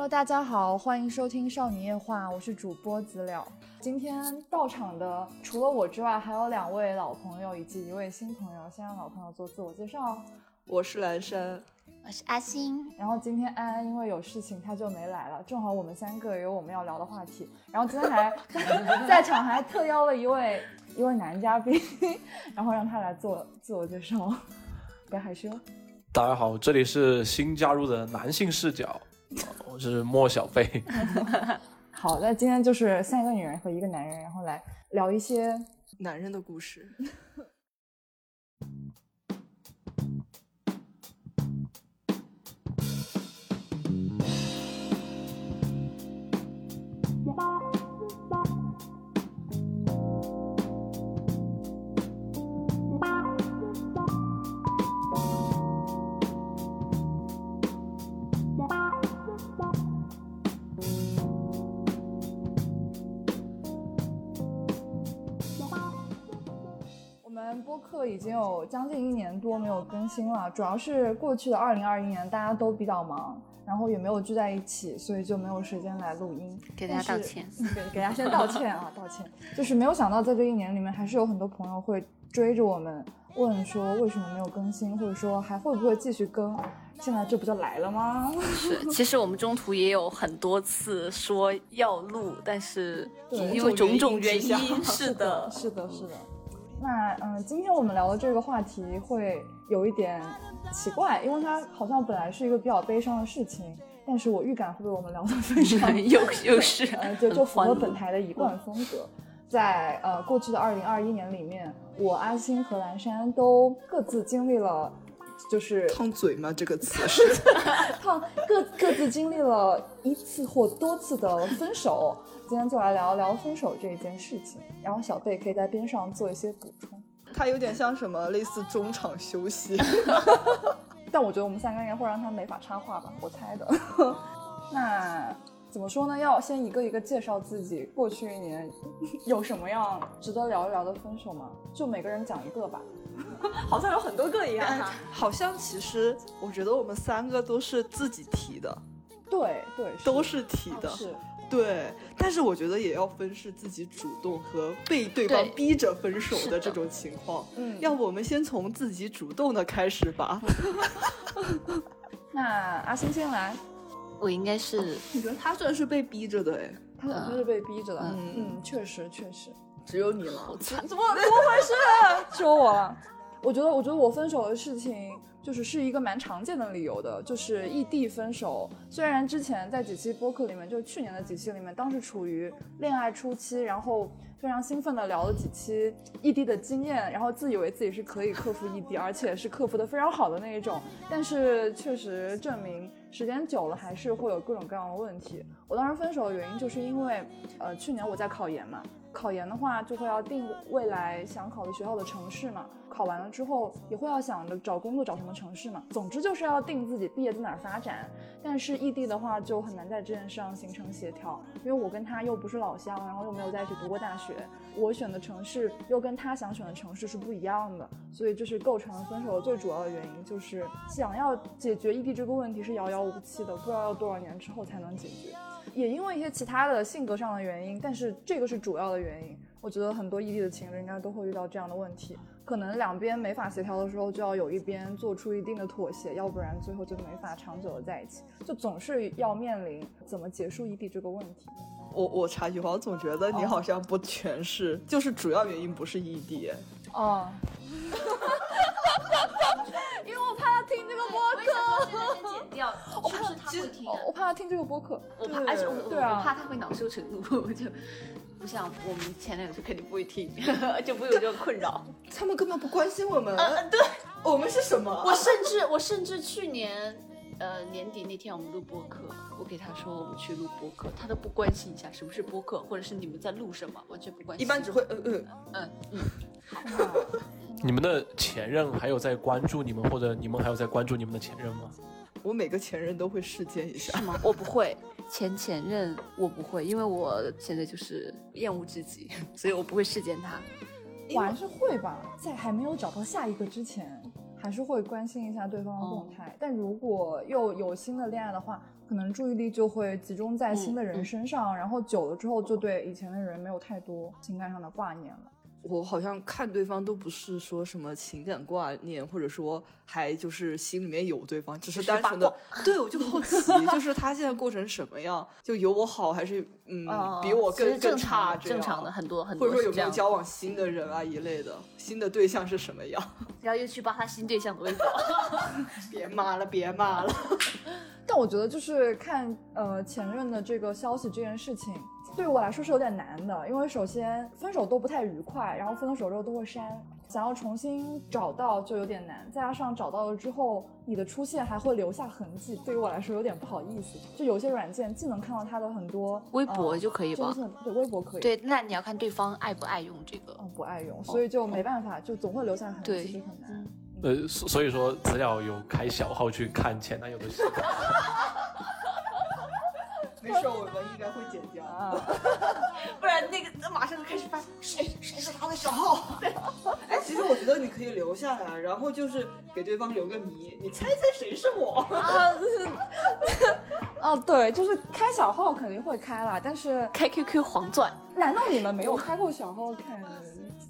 Hello，大家好，欢迎收听《少女夜话》，我是主播子了。今天到场的除了我之外，还有两位老朋友以及一位新朋友。先让老朋友做自我介绍。我是蓝山，我是阿星。然后今天安安因为有事情，他就没来了。正好我们三个有我们要聊的话题。然后今天还 在场还特邀了一位一位男嘉宾，然后让他来做自我介绍，别害羞。大家好，这里是新加入的男性视角，我是莫小贝。好，那今天就是三个女人和一个男人，然后来聊一些男人的故事。播客已经有将近一年多没有更新了，主要是过去的二零二一年大家都比较忙，然后也没有聚在一起，所以就没有时间来录音。给大家道歉，给给大家先道歉啊，道歉。就是没有想到在这一年里面，还是有很多朋友会追着我们问说为什么没有更新，或者说还会不会继续更？现在这不就来了吗？是，其实我们中途也有很多次说要录，但是因为种种原因，是的，是的，是的。那嗯，今天我们聊的这个话题会有一点奇怪，因为它好像本来是一个比较悲伤的事情，但是我预感会被我们聊得非常 又又是，呃，就就符合本台的一贯风格。在呃过去的二零二一年里面，我阿星和蓝山都各自经历了，就是烫嘴吗？这个词是 烫，各各自经历了一次或多次的分手。今天就来聊聊分手这一件事情，然后小贝可以在边上做一些补充。他有点像什么，类似中场休息。但我觉得我们三个应该会让他没法插话吧，我猜的。那怎么说呢？要先一个一个介绍自己，过去一年有什么样值得聊一聊的分手吗？就每个人讲一个吧。好像有很多个一样。好像其实我觉得我们三个都是自己提的。对对，都是提的。是。对，但是我觉得也要分是自己主动和被对方逼着分手的这种情况。嗯，要不我们先从自己主动的开始吧。那阿星先来，我应该是，你觉得他算是被逼着的？哎，他算是被逼着的。嗯嗯，确实确实，只有你了。怎么怎么回事？只有我了？我觉得，我觉得我分手的事情。就是是一个蛮常见的理由的，就是异地分手。虽然之前在几期播客里面，就是去年的几期里面，当时处于恋爱初期，然后非常兴奋的聊了几期异地的经验，然后自以为自己是可以克服异地，而且是克服的非常好的那一种。但是确实证明，时间久了还是会有各种各样的问题。我当时分手的原因就是因为，呃，去年我在考研嘛。考研的话，就会要定未来想考的学校的城市嘛。考完了之后，也会要想着找工作找什么城市嘛。总之就是要定自己毕业在哪儿发展。但是异地的话，就很难在这件事上形成协调，因为我跟他又不是老乡，然后又没有在一起读过大学，我选的城市又跟他想选的城市是不一样的，所以这是构成了分手的最主要的原因，就是想要解决异地这个问题是遥遥无期的，不知道要多少年之后才能解决。也因为一些其他的性格上的原因，但是这个是主要的原因。我觉得很多异地的情侣应该都会遇到这样的问题，可能两边没法协调的时候，就要有一边做出一定的妥协，要不然最后就没法长久的在一起，就总是要面临怎么结束异地这个问题。我我插一句话，我总觉得你好像不全是，就是主要原因不是异地。哦。因为我个播客，剪掉。我怕他会听，我怕他听这个播客，我怕，而且我我怕他会恼羞成怒，我就不像我们前男友就肯定不会听，就不会有这个困扰。他们根本不关心我们。嗯，对，我们是什么？我甚至我甚至去年呃年底那天我们录播客，我给他说我们去录播客，他都不关心一下什么是播客，或者是你们在录什么，完全不关心。一般只会嗯嗯嗯嗯。你们的前任还有在关注你们，或者你们还有在关注你们的前任吗？我每个前任都会试见一下。是吗？我不会，前前任我不会，因为我现在就是厌恶至极，所以我不会试见他。我还是会吧，在还没有找到下一个之前，还是会关心一下对方的动态。但如果又有新的恋爱的话，可能注意力就会集中在新的人身上，然后久了之后就对以前的人没有太多情感上的挂念了。我好像看对方都不是说什么情感挂念，或者说还就是心里面有对方，只是单纯的对我就好奇，就是他现在过成什么样，就有我好还是嗯比我更更差这样正常的很多很多，或者说有没有交往新的人啊一类的，新的对象是什么样？然后又去扒他新对象的微博，别骂了，别骂了。但我觉得就是看呃前任的这个消息这件事情。对于我来说是有点难的，因为首先分手都不太愉快，然后分了手之后都会删，想要重新找到就有点难。再加上找到了之后，你的出现还会留下痕迹，对于我来说有点不好意思。就有些软件既能看到他的很多微博就可以吧？对，微博可以。对，那你要看对方爱不爱用这个。嗯，不爱用，所以就没办法，就总会留下痕迹，就很难。呃，所以说资料有开小号去看前男友的习惯。没事，我 们应该会剪掉啊，不然那个那马上就开始翻谁谁是他的小号。哎，其实我觉得你可以留下来，然后就是给对方留个谜，你猜猜谁是我啊？就是，哦，对，就是开小号肯定会开啦，但是开 QQ 黄钻，难道你们没有开过小号看？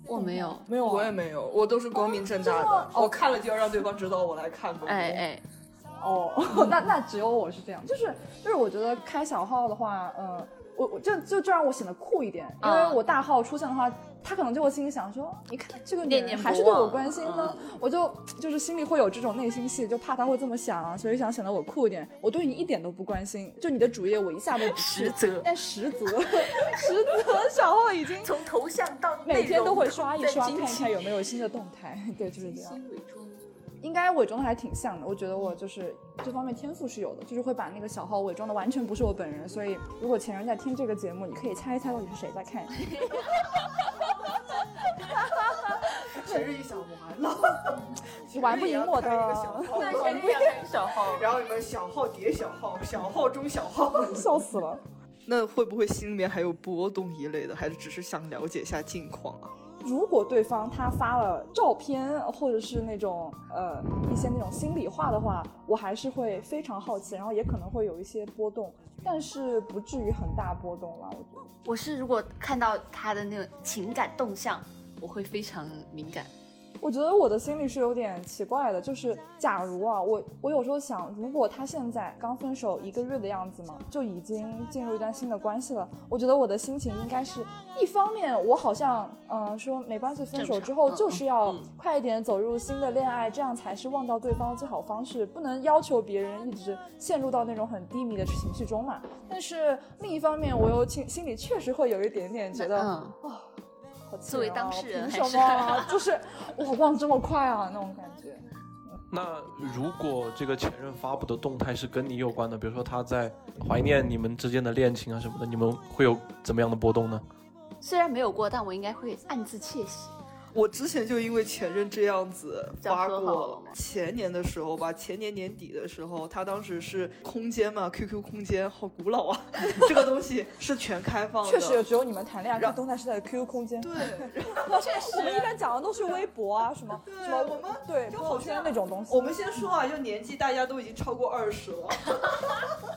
我没有，没有，我也没有，我都是光明正大的，我看了就要让对方知道我来看过。哎哎。哦，那那只有我是这样，就是就是我觉得开小号的话，嗯，我我就就就让我显得酷一点，因为我大号出现的话，他可能就会心里想说，你看这个女人还是对我关心呢，我就就是心里会有这种内心戏，就怕他会这么想啊，所以想显得我酷一点。我对你一点都不关心，就你的主页我一下都不 实则，但实则 实则小号已经从头像到每天都会刷一刷，看一看有没有新的动态，对，就是这样。应该伪装的还挺像的，我觉得我就是这方面天赋是有的，就是会把那个小号伪装的完全不是我本人，所以如果前任在听这个节目，你可以猜一猜到底是谁在看。前任一想完了，玩不赢我的。玩不赢小号，然后你们小号叠小号，小号中小号，笑死了。那会不会心里面还有波动一类的，还是只是想了解一下近况啊？如果对方他发了照片，或者是那种呃一些那种心里话的话，我还是会非常好奇，然后也可能会有一些波动，但是不至于很大波动了。我觉得我是如果看到他的那种情感动向，我会非常敏感。我觉得我的心里是有点奇怪的，就是假如啊，我我有时候想，如果他现在刚分手一个月的样子嘛，就已经进入一段新的关系了，我觉得我的心情应该是一方面，我好像嗯说没关系，分手之后就是要快一点走入新的恋爱，这样才是忘掉对方的最好方式，不能要求别人一直陷入到那种很低迷的情绪中嘛。但是另一方面，我又心心里确实会有一点点觉得啊。作为当事人，凭什么？就是我忘这么快啊，那种感觉。那如果这个前任发布的动态是跟你有关的，比如说他在怀念你们之间的恋情啊什么的，你们会有怎么样的波动呢？虽然没有过，但我应该会暗自窃喜。我之前就因为前任这样子发过，前年的时候吧，前年年底的时候，他当时是空间嘛，QQ 空间好古老啊，这个东西是全开放的，确实只有你们谈恋爱然后动态是在 QQ 空间，对，确实，我们一般讲的都是微博啊什么，什么我们对朋友圈那种东西。我们先说啊，就年纪大家都已经超过二十了，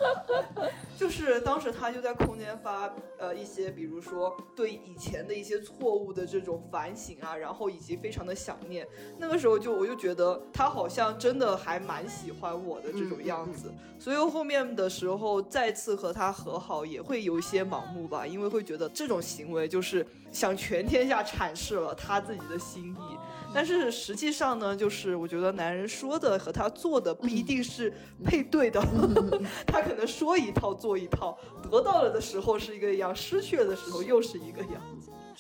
就是当时他就在空间发呃一些，比如说对以前的一些错误的这种反省啊。然后以及非常的想念，那个时候就我就觉得他好像真的还蛮喜欢我的这种样子，所以后面的时候再次和他和好也会有一些盲目吧，因为会觉得这种行为就是向全天下阐释了他自己的心意，但是实际上呢，就是我觉得男人说的和他做的不一定是配对的，他可能说一套做一套，得到了的时候是一个样，失去了的时候又是一个样。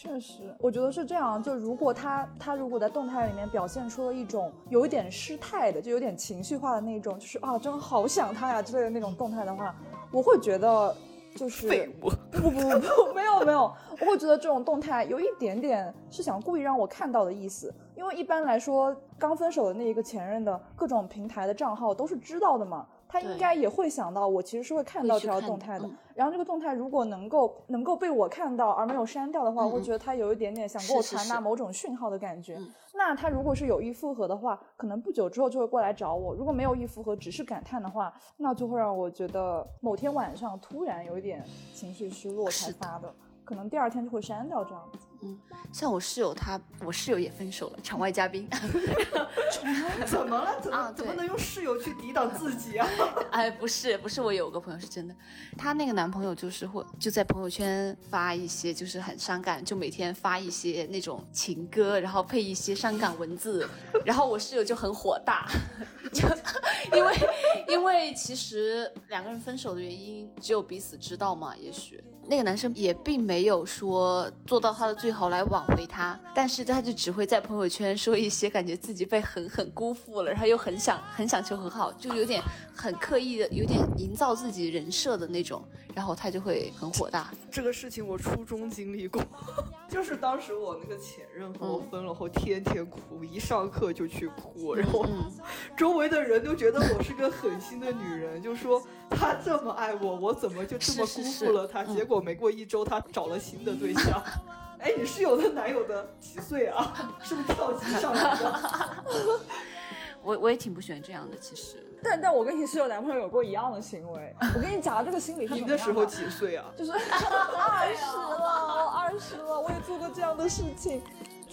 确实，我觉得是这样。就如果他他如果在动态里面表现出了一种有一点失态的，就有点情绪化的那种，就是啊，真好想他呀之类的那种动态的话，我会觉得就是废物。不不不不，没有没有，我会觉得这种动态有一点点是想故意让我看到的意思。因为一般来说，刚分手的那一个前任的各种平台的账号都是知道的嘛。他应该也会想到我其实是会看到这条动态的。嗯然后这个动态如果能够能够被我看到而没有删掉的话，嗯我会觉得他有一点点想给我传达某种讯号的感觉。嗯那他如果是有意复合的话，可能不久之后就会过来找我；如果没有意复合，只是感叹的话，那就会让我觉得某天晚上突然有一点情绪失落才发的，可能第二天就会删掉这样子。像我室友他，我室友也分手了，场外嘉宾。怎么了？怎么、啊怎么能用室友去抵挡自己啊？哎，不是，不是，我有个朋友是真的，她那个男朋友就是会就在朋友圈发一些就是很伤感，就每天发一些那种情歌，然后配一些伤感文字，然后我室友就很火大，就因为因为其实两个人分手的原因只有彼此知道嘛，也许那个男生也并没有说做到他的最好来挽回他，但是他就只会在朋友圈说一些感觉自己被狠狠辜负了，然后又很想很想求和好，就有点很刻意的，有点营造自己人设的那种，然后他就会很火大。这个事情我初中经历过，就是当时我那个前任和我分了后，天天哭，一上课就去哭，然后嗯，周围的人都觉得我是个狠心的女人，就说他这么爱我，我怎么就这么辜负了他？嗯结果没过一周，他找了新的对象。哎，你室友的男友的几岁啊？是不是跳级上来的？我我也挺不喜欢这样的，其实。但但我跟你室友男朋友有过一样的行为，我跟你讲这个心理是你那时候几岁啊？就是 二十了，我二十了，我也做过这样的事情，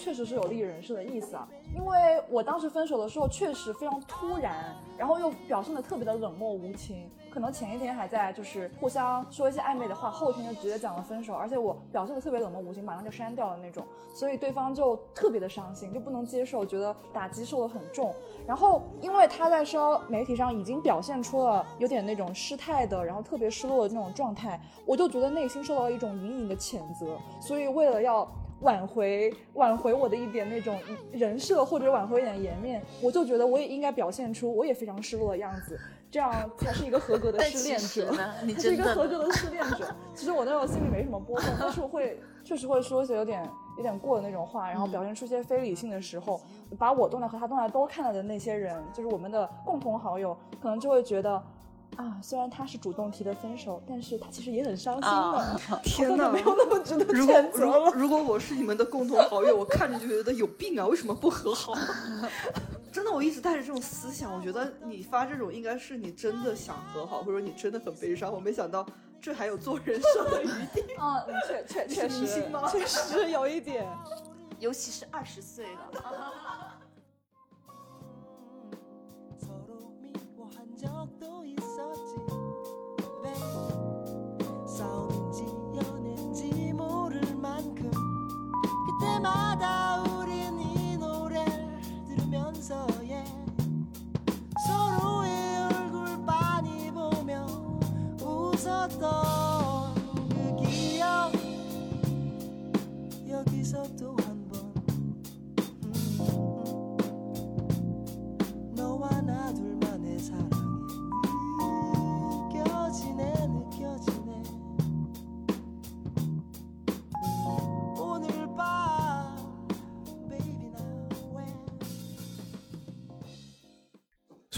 确实是有利人设的意思啊。因为我当时分手的时候确实非常突然，然后又表现的特别的冷漠无情，可能前一天还在就是互相说一些暧昧的话，后天就直接讲了分手，而且我表现的特别冷漠无情，马上就删掉了那种，所以对方就特别的伤心，就不能接受，觉得打击受的很重。然后因为他在社交媒体上已经表现出了有点那种失态的，然后特别失落的那种状态，我就觉得内心受到了一种隐隐的谴责，所以为了要挽回挽回我的一点那种人设或者挽回一点颜面，我就觉得我也应该表现出我也非常失落的样子，这样才是一个合格的 失恋者。他 是一个合格的失恋者。其实我那时候心里没什么波动，但是我会确实会说一些有点有点过的那种话，然后表现出一些非理性的时候，把我动态和他动态都看了的那些人，就是我们的共同好友，可能就会觉得。啊，虽然他是主动提的分手，但是他其实也很伤心的。啊 天哪！没有那么值得 如果谴责了。如如果我是你们的共同好友，我看着就觉得有病啊！为什么不和好？真的，我一直带着这种思想，我觉得你发这种应该是你真的想和好，或者你真的很悲伤。我没想到这还有做人设的余地。啊，确确确实星吗确实有一点。尤其是二十岁了。妈妈。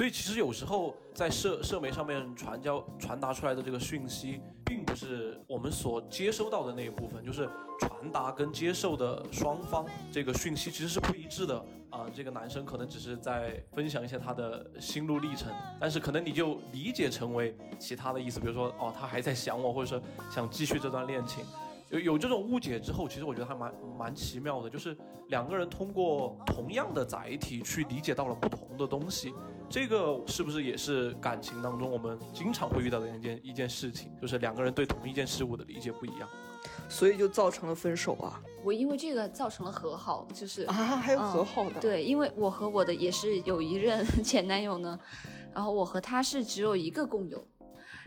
所以其实有时候在社社媒上面传交传达出来的这个讯息，并不是我们所接收到的那一部分，就是传达跟接受的双方这个讯息其实是不一致的啊、这个男生可能只是在分享一些他的心路历程，但是可能你就理解成为其他的意思，比如说哦他还在想我，或者说想继续这段恋情。有有这种误解之后，其实我觉得还蛮蛮奇妙的，就是两个人通过同样的载体去理解到了不同的东西，这个是不是也是感情当中我们经常会遇到的一件一件事情，就是两个人对同一件事物的理解不一样。所以就造成了分手啊我因为这个造成了和好，就是啊，还有和好的，对，因为我和我的也是有一任前男友呢，然后我和他是只有一个共有。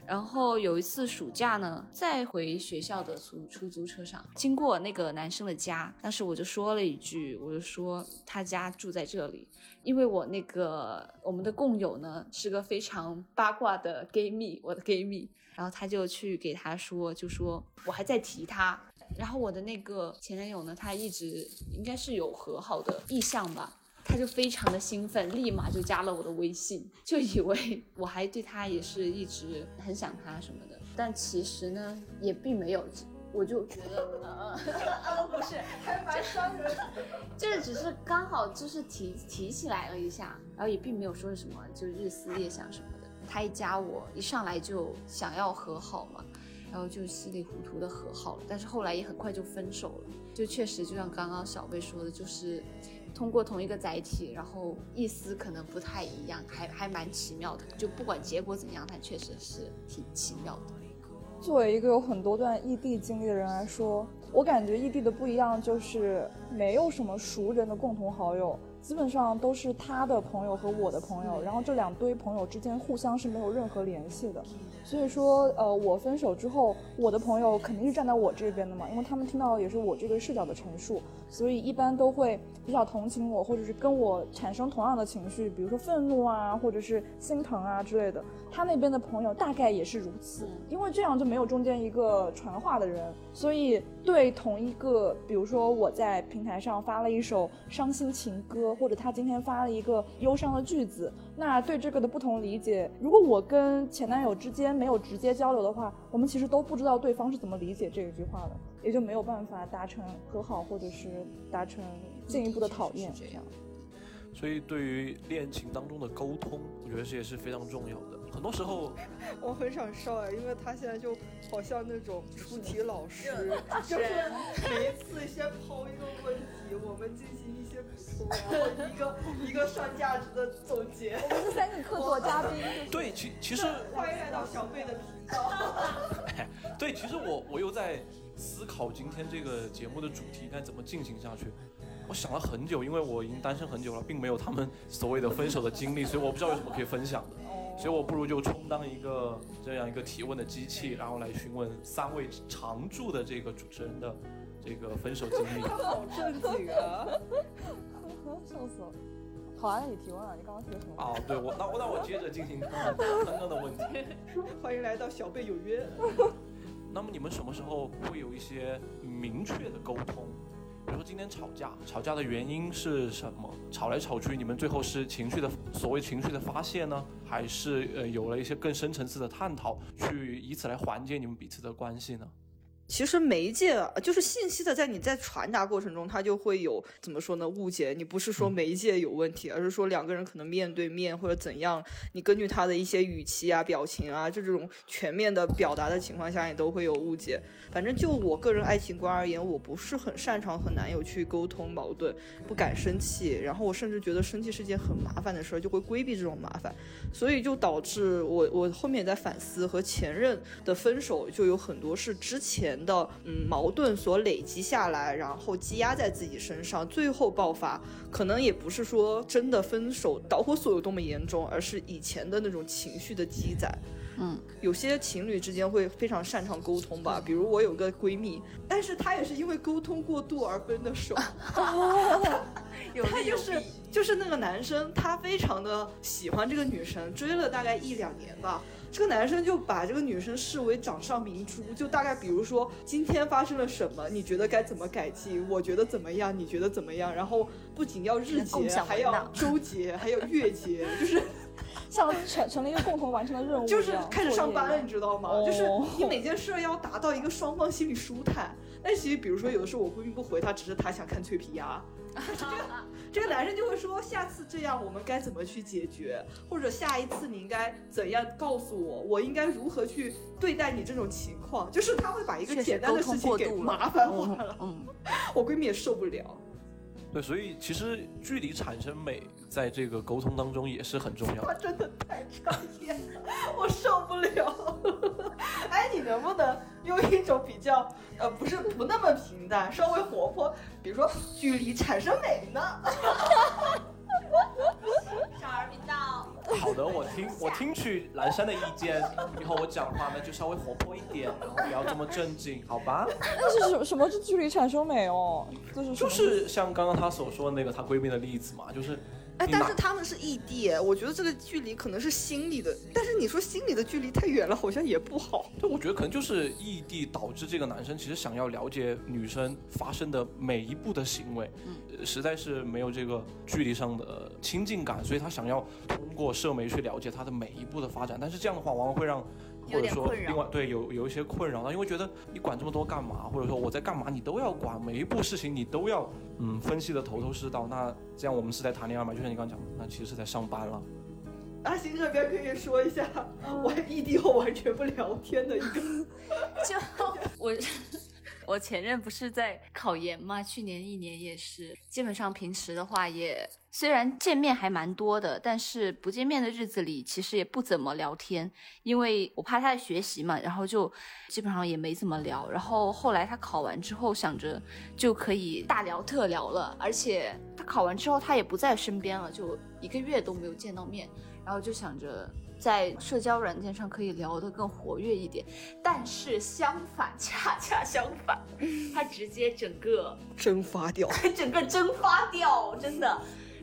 然后有一次暑假呢，在回学校的出出租车上，经过那个男生的家，当时我就说了一句，我就说他家住在这里，因为我那个我们的共友呢是个非常八卦的 gay 蜜，我的 gay 蜜，然后他就去给他说，就说我还在提他，然后我的那个前男友呢，他一直应该是有和好的意向吧，她就非常的兴奋，立马就加了我的微信，就以为我还对他也是一直很想他什么的，但其实呢也并没有，我就觉得呃呃 不是，还蛮伤人。就是只是刚好就是提提起来了一下，然后也并没有说是什么就日思夜想什么的。他一加我，一上来就想要和好嘛，然后就稀里糊涂的和好了，但是后来也很快就分手了。就确实就像刚刚小贝说的，就是通过同一个载体，然后意思可能不太一样，还还蛮奇妙的。就不管结果怎样，但确实是挺奇妙的。作为一个有很多段异地经历的人来说，我感觉异地的不一样就是没有什么熟人的共同好友，基本上都是他的朋友和我的朋友，然后这两堆朋友之间互相是没有任何联系的。所以说，呃，我分手之后，我的朋友肯定是站在我这边的嘛，因为他们听到的也是我这个视角的陈述，所以一般都会比较同情我，或者是跟我产生同样的情绪，比如说愤怒啊，或者是心疼啊之类的。他那边的朋友大概也是如此，因为这样就没有中间一个传话的人，所以对同一个，比如说我在平台上发了一首伤心情歌，或者他今天发了一个忧伤的句子，那对这个的不同理解，如果我跟前男友之间没有直接交流的话，我们其实都不知道对方是怎么理解这一句话的，也就没有办法达成和好，或者是达成进一步的讨厌这样。所以对于恋情当中的沟通，我觉得这也是非常重要的。很多时候，我很想笑哎，因为他现在就好像那种出题老师，就是每一次先抛一个问题，我们进行一个一个上价值的总结。我们是三个客座嘉宾，对，其其实欢迎来到小贝的频道。对，其实我我又在思考今天这个节目的主题该怎么进行下去。我想了很久，因为我已经单身很久了，并没有他们所谓的分手的经历，所以我不知道有什么可以分享的。所以我不如就充当一个这样一个提问的机器，然后来询问三位常驻的这个主持人的这个分手经历。好正经啊！笑死了。好啊，那你提问啊，你刚刚提了什么？哦，对我，那我那我接着进行刚刚刚刚的问题。欢迎来到小贝有约。那么你们什么时候会有一些明确的沟通？比如说今天吵架，吵架的原因是什么？吵来吵去，你们最后是情绪的所谓情绪的发泄呢，还是呃有了一些更深层次的探讨，去以此来缓解你们彼此的关系呢？其实媒介啊就是信息的，在你在传达过程中，它就会有怎么说呢？误解。你不是说媒介有问题，而是说两个人可能面对面或者怎样，你根据他的一些语气啊、表情啊，就这种全面的表达的情况下，你都会有误解。反正就我个人爱情观而言，我不是很擅长和男友去沟通矛盾，不敢生气，然后我甚至觉得生气是件很麻烦的事儿，就会规避这种麻烦，所以就导致我我后面也在反思，和前任的分手就有很多是之前的嗯矛盾所累积下来，然后积压在自己身上，最后爆发，可能也不是说真的分手导火索有多么严重，而是以前的那种情绪的积攒。嗯，有些情侣之间会非常擅长沟通吧，比如我有个闺蜜，但是她也是因为沟通过度而分的手。有他就是就是那个男生，他非常的喜欢这个女生，追了大概一两年吧。这个男生就把这个女生视为掌上明珠，就大概比如说今天发生了什么，你觉得该怎么改进？我觉得怎么样？你觉得怎么样？然后不仅要日结，还要周结，还有月结，就是 像成成了一个共同完成的任务，就是开始上班了，你知道吗？哦就是 你每件事儿要达到一个双方心里舒坦。但其实，比如说有的时候我闺蜜不回他，只是她想看脆皮鸭。这个男生就会说，下次这样我们该怎么去解决，或者下一次你应该怎样告诉我，我应该如何去对待你这种情况，就是他会把一个简单的事情给麻烦化了，嗯，我闺蜜也受不了。对，所以其实距离产生美，在这个沟通当中也是很重要他。真的太专业了，我受不了。哎，你能不能用一种比较呃，不是不那么平淡，稍微活泼，比如说距离产生美呢？少儿频道。好的，我听我听取蓝山的意见，以后我讲话呢就稍微活泼一点，然后不要这么正经，好吧？那是什什么是距离产生美哦？就是就是像刚刚她所说的那个她闺蜜的例子嘛，就是哎，但是他们是异地，哎我觉得这个距离可能是心理的，但是你说心理的距离太远了，好像也不好。对，我觉得可能就是异地导致这个男生其实想要了解女生发生的每一步的行为，呃实在是没有这个距离上的亲近感，所以他想要通过社媒去了解她的每一步的发展。但是这样的话，往往会让或者说另外对有有一些困扰，他因为觉得你管这么多干嘛，或者说我在干嘛你都要管，每一步事情你都要嗯分析的头头是道。那这样我们是在谈恋爱吗？就像你刚刚讲的，那其实是在上班了。阿星这边可以说一下，我异地后完全不聊天的一个。就 我我前任不是在考研嘛，去年一年也是，基本上平时的话也虽然见面还蛮多的，但是不见面的日子里其实也不怎么聊天，因为我怕他在学习嘛，然后就基本上也没怎么聊。然后后来他考完之后，想着就可以大聊特聊了，而且他考完之后他也不在身边了，就一个月都没有见到面，然后就想着。在社交软件上可以聊得更活跃一点，但是相反，恰恰相反，他直接整个蒸发掉。整个蒸发掉，真的。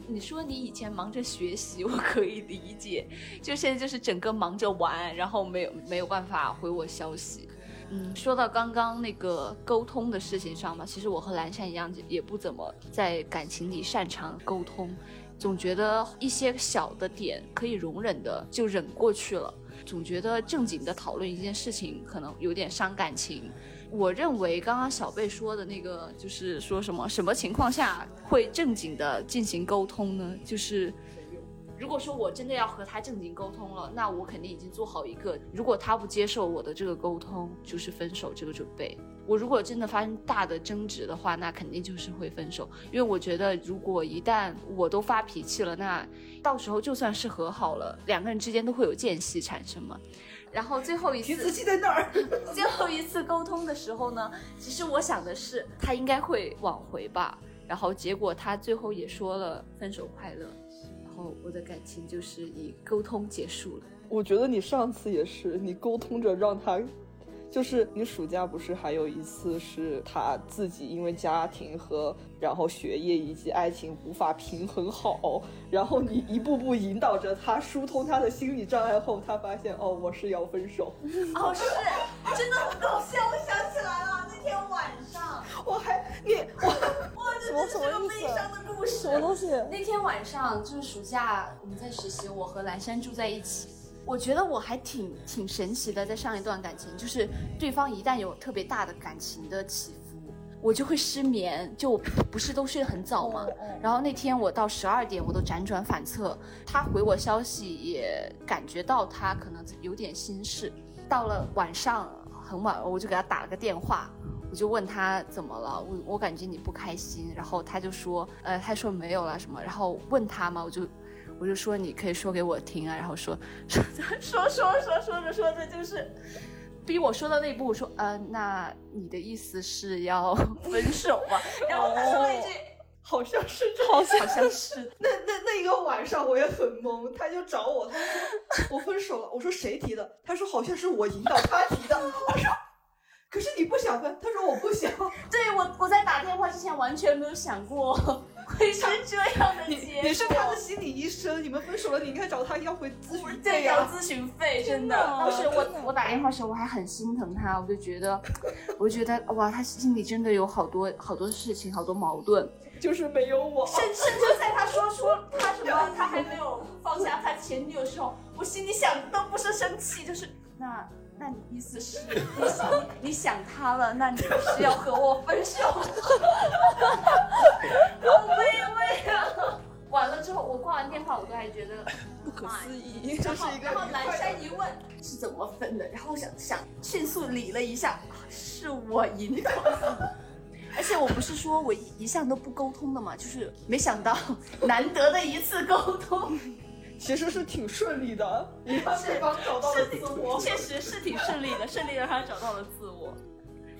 你说你以前忙着学习，我可以理解，就现在就是整个忙着玩，然后没有没有办法回我消息。嗯，说到刚刚那个沟通的事情上嘛，其实我和蓝山一样，也不怎么在感情里擅长沟通，总觉得一些小的点可以容忍的就忍过去了，总觉得正经的讨论一件事情可能有点伤感情。我认为刚刚小贝说的那个，就是说什么什么情况下会正经的进行沟通呢？就是如果说我真的要和他正经沟通了，那我肯定已经做好一个，如果他不接受我的这个沟通，就是分手这个准备。我如果真的发生大的争执的话，那肯定就是会分手，因为我觉得如果一旦我都发脾气了，那到时候就算是和好了，两个人之间都会有间隙产生嘛。然后最后一次提词器在那儿。最后一次沟通的时候呢，其实我想的是他应该会挽回吧，然后结果他最后也说了分手快乐，然后我的感情就是以沟通结束了。我觉得你上次也是，你沟通着让他，就是你暑假不是还有一次是他自己因为家庭和然后学业以及爱情无法平衡好，然后你一步步引导着他疏通他的心理障碍后，他发现哦我是要分手，哦，是，真的很搞笑，我想起来了，那天晚上，我还你 我哇，这真是个什么意思悲伤的故事。什么东西？那天晚上就是暑假，我们在实习，我和蓝山住在一起。我觉得我还挺挺神奇的，在上一段感情，就是对方一旦有特别大的感情的起伏，我就会失眠，就不是都睡得很早嘛。然后那天我到十二点，我都辗转反侧，他回我消息也感觉到他可能有点心事。到了晚上很晚，我就给他打了个电话，我就问他怎么了，我我感觉你不开心，然后他就说，呃，他说没有了什么，然后问他嘛，我就我就说你可以说给我听啊，然后说说 说说说说着说着就是逼我说到那一步，我说呃，那你的意思是要 分手吗？然后他说了一句，好像是这好像好像是那那那一个晚上我也很懵，他就找我，他说 我分手了，我说谁提的？他说好像是我引导他提的，我说可是你不想分，他说我不想，对我我在打电话之前完全没有想过 会是这样的结果。你是他的心理医生，你们分手了，你应该找他要回咨询对，费呀。要咨询费，真的。的当时我我打电话的时候，我还很心疼他，我就觉得，我就觉得哇，他心里真的有好多好多事情，好多矛盾。就是没有我，甚甚至在他说出他什么，他还没有放下他前女友的时候，我心里想都不是生气，就是那那你意思是你想你想他了，那你是要和我分手？好卑微啊！完了之后，我挂完电话，我都还觉得不可思议。然后是一个然后蓝山一问是怎么分的，然后我想想迅速理了一下，啊是我引导的。而且我不是说我一一向都不沟通的嘛，就是没想到难得的一次沟通，其实是挺顺利的，你让对方找到了自我。确实是挺顺利的，顺利让他找到了自我，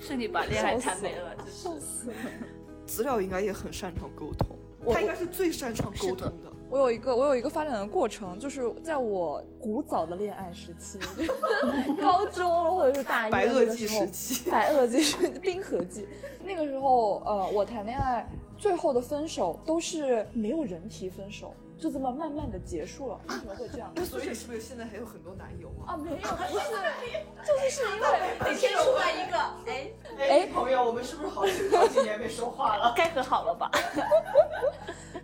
顺利把恋爱谈没了，真是。死了！资料应该也很擅长沟通，他应该是最擅长沟通的。我有一个我有一个发展的过程，就是在我古早的恋爱时期，高中或者是大一白垩纪时候时期，白垩纪是冰河纪，那个时候，呃，我谈恋爱最后的分手都是没有人提分手，就这么慢慢的结束了。为什么会这样？所以是不是现在还有很多男友啊？啊，没有，不是，就是是因为 每天出来一个，哎，哎，朋友，我们是不是好几好几年没说话了？该和好了吧？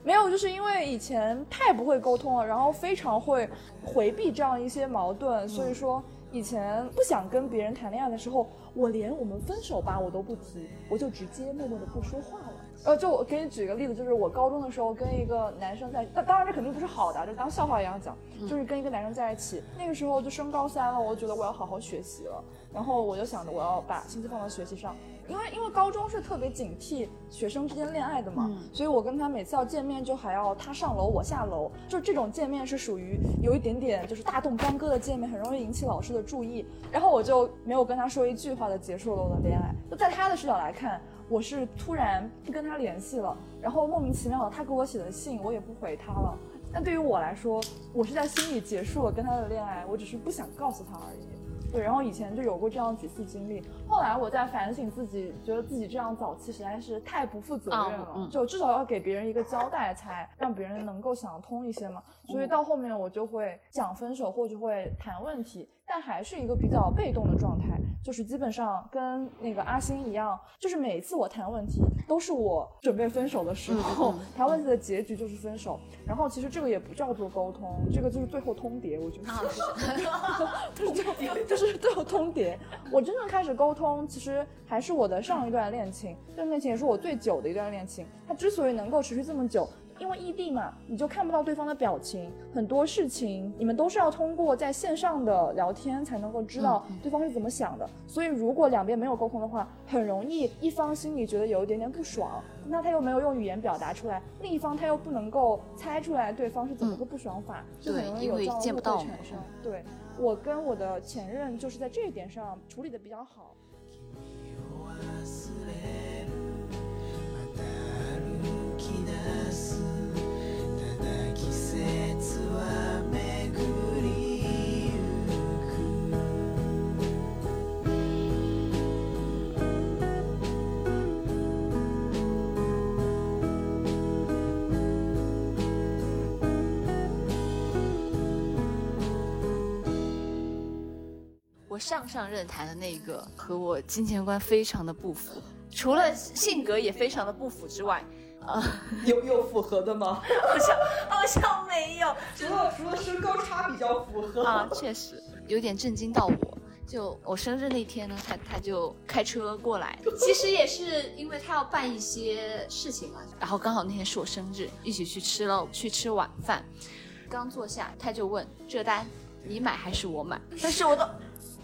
没有，就是因为以前太不会沟通了，然后非常会回避这样一些矛盾，所以说以前不想跟别人谈恋爱的时候，我连我们分手吧我都不提，我就直接默默的不说话了。呃，就我给你举个例子，就是我高中的时候跟一个男生在，那当然这肯定不是好的，就当笑话一样讲，就是跟一个男生在一起，那个时候就升高三了，我觉得我要好好学习了，然后我就想着我要把心思放到学习上，因为因为高中是特别警惕学生之间恋爱的嘛，所以我跟他每次要见面就还要他上楼我下楼，就这种见面是属于有一点点就是大动干戈的见面，很容易引起老师的注意。然后我就没有跟他说一句话的结束了我的恋爱。就在他的视角来看，我是突然不跟他联系了，然后莫名其妙的他给我写的信我也不回他了。但对于我来说，我是在心里结束了跟他的恋爱，我只是不想告诉他而已。对，然后以前就有过这样几次经历，后来我在反省自己，觉得自己这样早期实在是太不负责任了，就至少要给别人一个交代，才让别人能够想通一些嘛。所以到后面我就会讲分手或者会谈问题，但还是一个比较被动的状态，就是基本上跟那个阿星一样，就是每次我谈问题都是我准备分手的时候，谈问题的结局就是分手。然后其实这个也不叫做沟通，这个就是最后通牒，我觉得。啊，是 就是就就是最后通牒。我真正开始沟通，其实还是我的上一段恋情，这段恋情也是我最久的一段恋情。它之所以能够持续这么久，因为异地嘛，你就看不到对方的表情，很多事情你们都是要通过在线上的聊天才能够知道对方是怎么想的。所以如果两边没有沟通的话，很容易一方心里觉得有一点点不爽，那他又没有用语言表达出来，另一方他又不能够猜出来对方是怎么个不爽法，就很容易有这样的误会产生。对我跟我的前任就是在这一点上处理的比较好。我上上任谈的那个和我金钱观非常的不符，除了性格也非常的不符之外，呃，有有符合的吗？好像好像没有，除了除了身高差比较符合啊，确实有点震惊到我。就我生日那天呢，他他就开车过来，其实也是因为他要办一些事情嘛，然后刚好那天是我生日，一起去吃了去吃晚饭。刚坐下，他就问这单你买还是我买？但是我都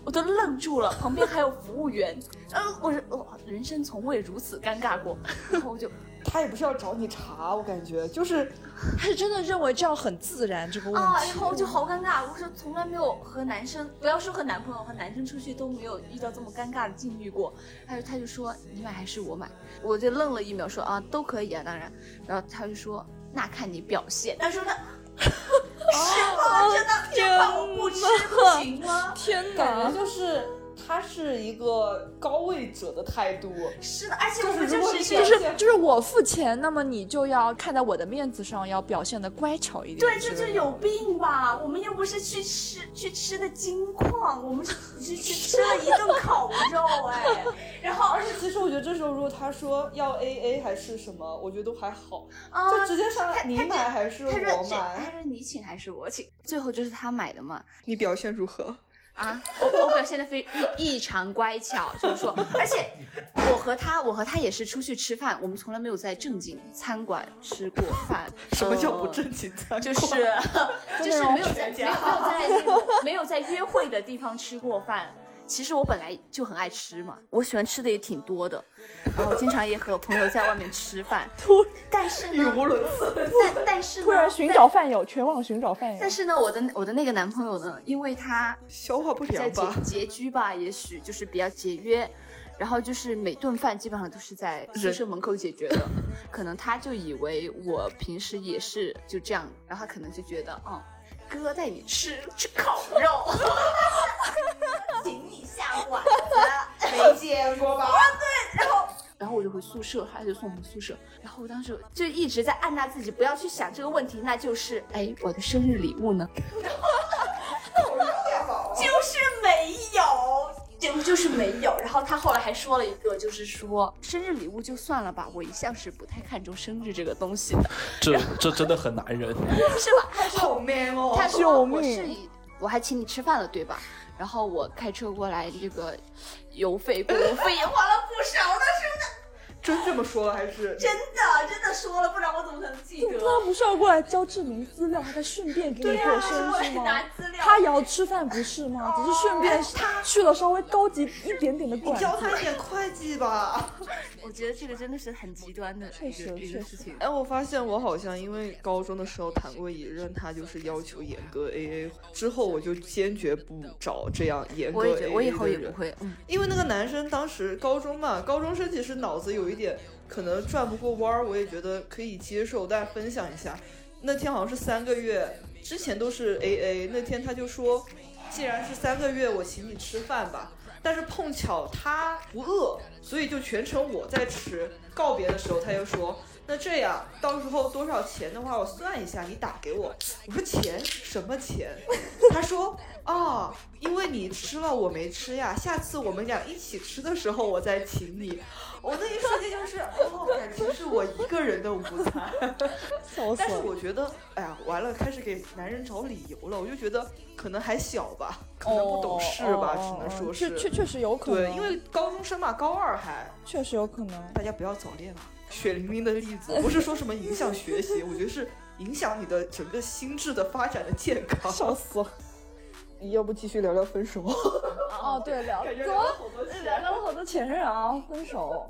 我都愣住了，旁边还有服务员，呃，我是我人生从未如此尴尬过，然后我就他也不是要找你茬，我感觉就是他是真的认为这样很自然这个问题啊，题。然后我就好尴尬，我说从来没有和男生，不要说和男朋友，和男生出去都没有遇到这么尴尬的境遇过。他就他就说你买还是我买？我就愣了一秒，说啊都可以啊，当然。然后他就说那看你表现。他说他。是吗？真的就把我不吃不行吗？天感觉就是他是一个高位者的态度。是的，而且我就是们就是就是我付钱，那么你就要看在我的面子上，要表现的乖巧一点。对，这就有病吧？我们又不是去吃去吃的金矿，我们是是 去吃了一顿烤肉哎，然 后而且其实我觉得这时候如果他说要 A A 还是什么，我觉得都还好，啊就直接上来你买还是我他说这他，说你请还是我请？最后就是他买的嘛。你表现如何？啊，我我表现的非异异常乖巧，就是说，而且我和他，我和他也是出去吃饭，我们从来没有在正经餐馆吃过饭。什么叫呃不正经餐馆？就是就是没有在没有没有在 没有在约会的地方吃过饭。其实我本来就很爱吃嘛，我喜欢吃的也挺多的，然后经常也和朋友在外面吃饭。但是语呢，无伦次。但但是呢，突然寻找饭友，全网寻找饭友。但是呢，我的我的那个男朋友呢，因为他消化不在拮良吧？拮据吧，也许就是比较节约，然后就是每顿饭基本上都是在宿舍门口解决的。可能他就以为我平时也是就这样，然后他可能就觉得，嗯，哥带你吃吃烤肉，请你下馆子。没见过吧？对然后然后我就回宿舍，他就送我们宿舍。然后我当时就一直在按捺自己不要去想这个问题，那就是哎，我的生日礼物呢？就是没有。就就是没有，然后他后来还说了一个，就是说生日礼物就算了吧，我一向是不太看重生日这个东西的，这这真的很男人。是吧？他说好 man 哦！他说我救命是以我还请你吃饭了，对吧？然后我开车过来，这个油费、过路费也花了不少的，是真这么说了还是？真的，真的说了，不然我怎么可能记得？他不是要过来交证明资料，还在顺便给你过生我日吗？拿资料。他也要吃饭不是吗？只是顺便他去了稍微高级一点点的馆教他。一点会计吧。我觉得这个真的是很极端的确实确实个事情。哎，我发现我好像因为高中的时候谈过一任，他就是要求严格 AA，之后我就坚决不找这样严格我 AA 也觉，我以后也不会，嗯，因为那个男生当时高中嘛，高中生其实脑子有一点可能转不过弯儿，我也觉得可以接受，大家分享一下。那天好像是三个月，之前都是 A A，那天他就说，既然是三个月，我请你吃饭吧。但是碰巧他不饿，所以就全程我在吃。告别的时候他又说，那这样到时候多少钱的话，我算一下，你打给我。我说钱什么钱？他说啊，因为你吃了我没吃呀，下次我们俩一起吃的时候我再请你。我那一瞬间就是，哦，感情是我一个人的午餐。笑死但是！我觉得，哎呀，完了，开始给男人找理由了。我就觉得可能还小吧，可能不懂事吧，哦只能说是。确确确实有可能，对，因为高中生嘛，高二还，确实有可能。大家不要早恋啊。血淋淋的例子，不是说什么影响学习，我觉得是影响你的整个心智的发展的健康。笑死了！要不继续聊聊分手？哦，对，聊聊了好多聊聊了好多前任啊，分手。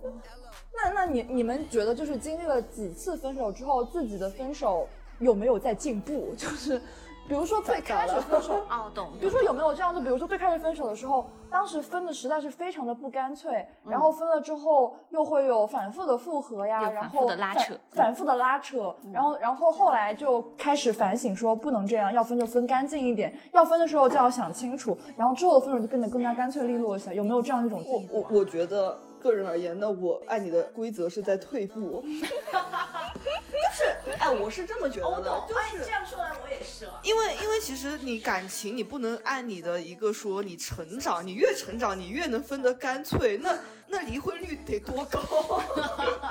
那那你你们觉得就是经历了几次分手之后，自己的分手有没有在进步？就是比如说最开始分手，哦，懂。比如说有没有这样子？比如说最开始分手的时候，当时分的实在是非常的不干脆，然后分了之后又会有反复的复合呀，然后反的拉扯反复的拉扯，然后然后后来就开始反省说不能这样，要分就分干净一点，要分的时候就要想清楚，然后之后的分手就变得更加干脆利落一些。有没有这样一种进步？我我觉得个人而言，那我爱你的规则是在退步。就是，哎，我是这么觉得的，就是这。样说来我也是。因为，因为其实你感情，你不能按你的一个说你成长，你越成长，你越能分得干脆。那那离婚率得多高？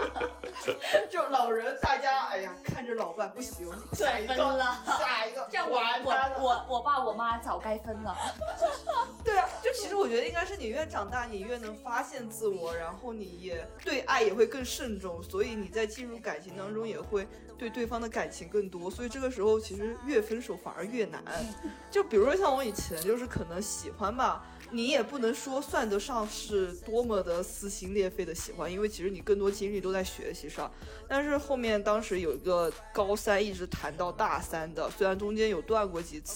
就老人，大家哎呀，看着老伴不行，下一个，下一个，这样我完蛋了我我我爸我妈早该分了。对啊，就其实我觉得应该是你越长大，你越能发现自我，然后你也对爱也会更慎重，所以你在进入感情当中也会对对方的感情更多，所以这个时候其实越分手反而越难。就比如说像我以前就是可能喜欢吧。你也不能说算得上是多么的撕心裂肺的喜欢，因为其实你更多精力都在学习上。但是后面当时有一个高三一直谈到大三的，虽然中间有断过几次，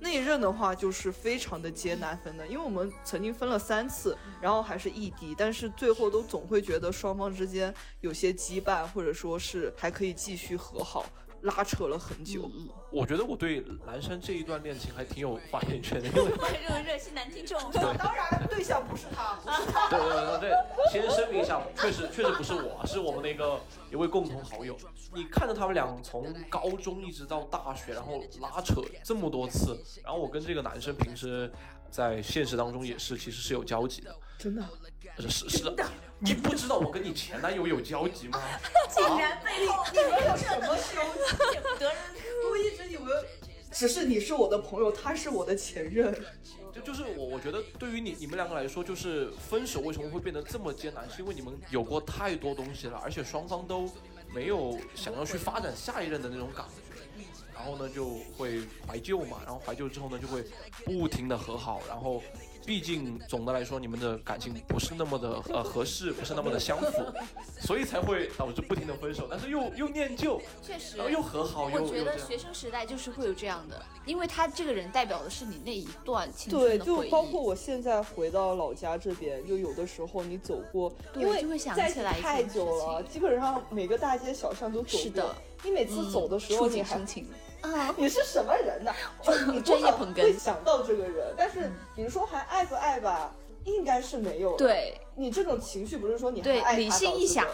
那一任的话就是非常的艰难分的，因为我们曾经分了三次，然后还是异地，但是最后都总会觉得双方之间有些羁绊，或者说是还可以继续和好，拉扯了很久。嗯，我觉得我对男生这一段恋情还挺有发言权的，因为 这个热心男听众。当然，对象不是他，不是他。对对对对，先声明一下，确实确实不是我，是我们的一个一位共同好友。你看着他们俩从高中一直到大学，然后拉扯这么多次，然后我跟这个男生平时在现实当中也是其实是有交集的，真的。是是是的，你不知道我跟你前男友有交集吗？竟然背后你们有什么交集？得我一直以为 只是你是我的朋友，他是我的前任。就就是我我觉得对于你你们两个来说，就是分手为什么会变得这么艰难，是因为你们有过太多东西了，而且双方都没有想要去发展下一任的那种感觉。然后呢，就会怀旧嘛，然后怀旧之后呢，就会不停的和好，然后毕竟总的来说，你们的感情不是那么的呃合适，不是那么的相符，所以才会导致不停的分手，但是又又念旧，确实然后又和好，又我觉。得学生时代就是会有这样的，因为他这个人代表的是你那一段青春对，的回忆。就包括我现在回到老家这边，就有的时候你走过，因为就会想在一起起来太久了，基本上每个大街小巷都走过。是的，你每次走的时候，触你还景生情。啊，你是什么人呢？就你多少专业捧哏会想到这个人，但是你说还爱不爱吧？应该是没有的。对你这种情绪不是说你还对爱，他理性一想，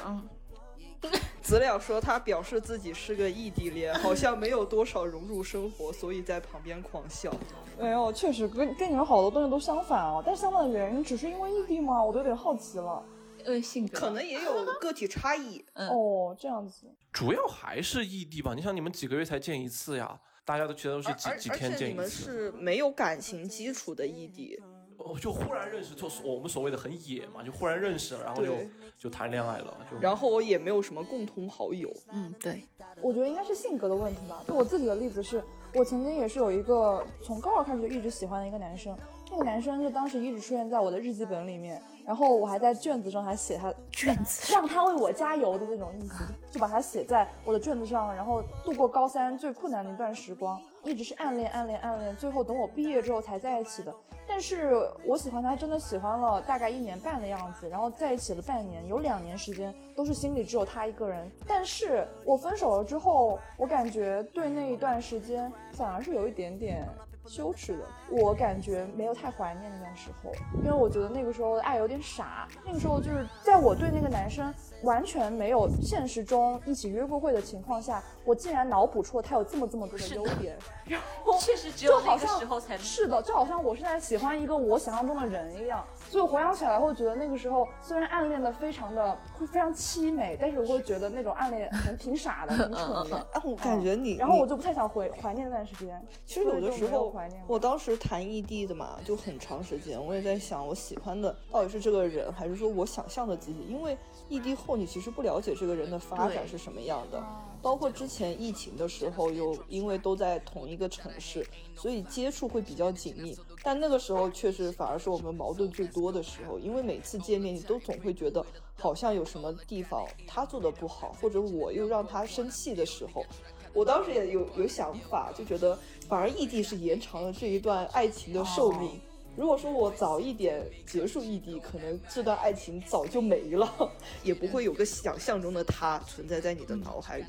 资料说他表示自己是个异地恋，好像没有多少融入生活，所以在旁边狂笑。没有，确实跟跟你们好多东西都相反啊。但是相反的原因只是因为异地吗？我都有点好奇了。呃，性格可能也有个体差异。嗯哦，这样子。主要还是异地吧。你想，你们几个月才见一次呀？大家都觉得都是几几天见一次你们是没有感情基础的异地，哦，就忽然认识，就是我们所谓的很野嘛，就忽然认识了，然后就就谈恋爱了，就然后我也没有什么共同好友。嗯，对，我觉得应该是性格的问题吧。就我自己的例子是，我曾经也是有一个从高二开始就一直喜欢的一个男生，那个男生就当时一直出现在我的日记本里面，然后我还在卷子上还写他卷子让他为我加油的那种意思，就把它写在我的卷子上，然后度过高三最困难的一段时光，一直是暗恋暗恋暗恋，最后等我毕业之后才在一起的。但是我喜欢他，真的喜欢了大概一年半的样子，然后在一起了半年，有两年时间都是心里只有他一个人。但是我分手了之后，我感觉对那一段时间反而是有一点点羞耻的。我感觉没有太怀念那段时候，因为我觉得那个时候的爱有点傻。那个时候就是在我对那个男生完全没有现实中一起约过会的情况下，我竟然脑补出了他有这么这么多的优点，然 后确实只就好像才是的，就好像我是在喜欢一个我想象中的人一样。所以回想起来会觉得那个时候虽然暗恋的非常的会非常凄美，但是我会觉得那种暗恋很挺傻的，很蠢的。啊，我感觉你，然后我就不太想回怀念那段时间。其实有的时候我当时谈异地的嘛，就很长时间，我也在想，我喜欢的到底是这个人，还是说我想象的自己？因为异地后，你其实不了解这个人的发展是什么样的。包括之前疫情的时候，又因为都在同一个城市，所以接触会比较紧密。但那个时候确实反而是我们矛盾最多的时候，因为每次见面，你都总会觉得好像有什么地方他做的不好，或者我又让他生气的时候，我当时也有有想法，就觉得反而异地是延长了这一段爱情的寿命。如果说我早一点结束异地，可能这段爱情早就没了，也不会有个想象中的他存在在你的脑海里。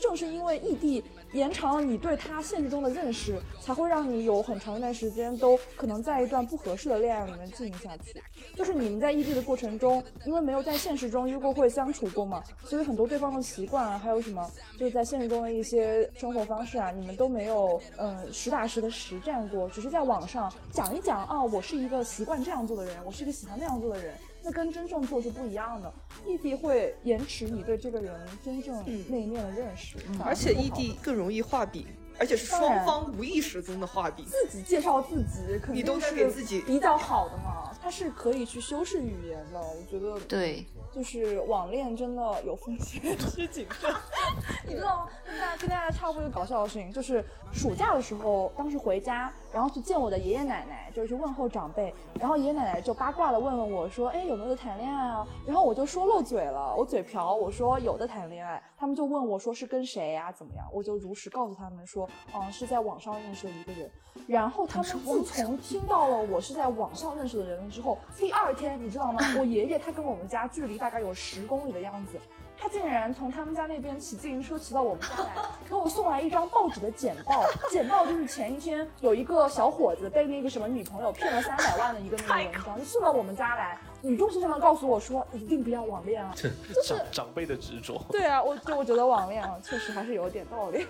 正是因为异地延长了你对他现实中的认识，才会让你有很长一段时间都可能在一段不合适的恋爱里面进行下去。就是你们在异地的过程中，因为没有在现实中约过会、相处过嘛，所以很多对方的习惯啊，还有什么就是在现实中的一些生活方式啊，你们都没有嗯实打实的实战过，只是在网上讲一讲啊，我是一个习惯这样做的人，我是一个喜欢那样做的人。那跟真正做是不一样的，异地会延迟你对这个人真正那一面的认识，反而且异地更容易画饼，而且是双方无意识中的画饼。自己介绍自己，肯定你都是给自己比较好的嘛，它是可以去修饰语言的。我觉得对，就是网恋真的有风险，需谨慎。你知道吗？跟大家跟大家插播一个搞笑的事情，就是暑假的时候，当时回家，然后去见我的爷爷奶奶，就是去问候长辈，然后爷爷奶奶就八卦的问问我说，哎，有没有谈恋爱啊？然后我就说漏嘴了，我嘴瓢，我说有的谈恋爱，他们就问我说是跟谁呀、怎么样？我就如实告诉他们说，嗯，是在网上认识的一个人。然后他们自从听到了我是在网上认识的人之后，第二天你知道吗？我爷爷他跟我们家距离大概有十公里的样子，他竟然从他们家那边骑自行车骑到我们家来，给我送来一张报纸的简报。简报就是前一天有一个小伙子被那个什么女朋友骗了三百万的一个那个文章，就送到我们家来，语重心长的告诉我说，一定不要网恋啊。长长辈的执着。对啊，我就我觉得网恋啊，确实还是有点道理。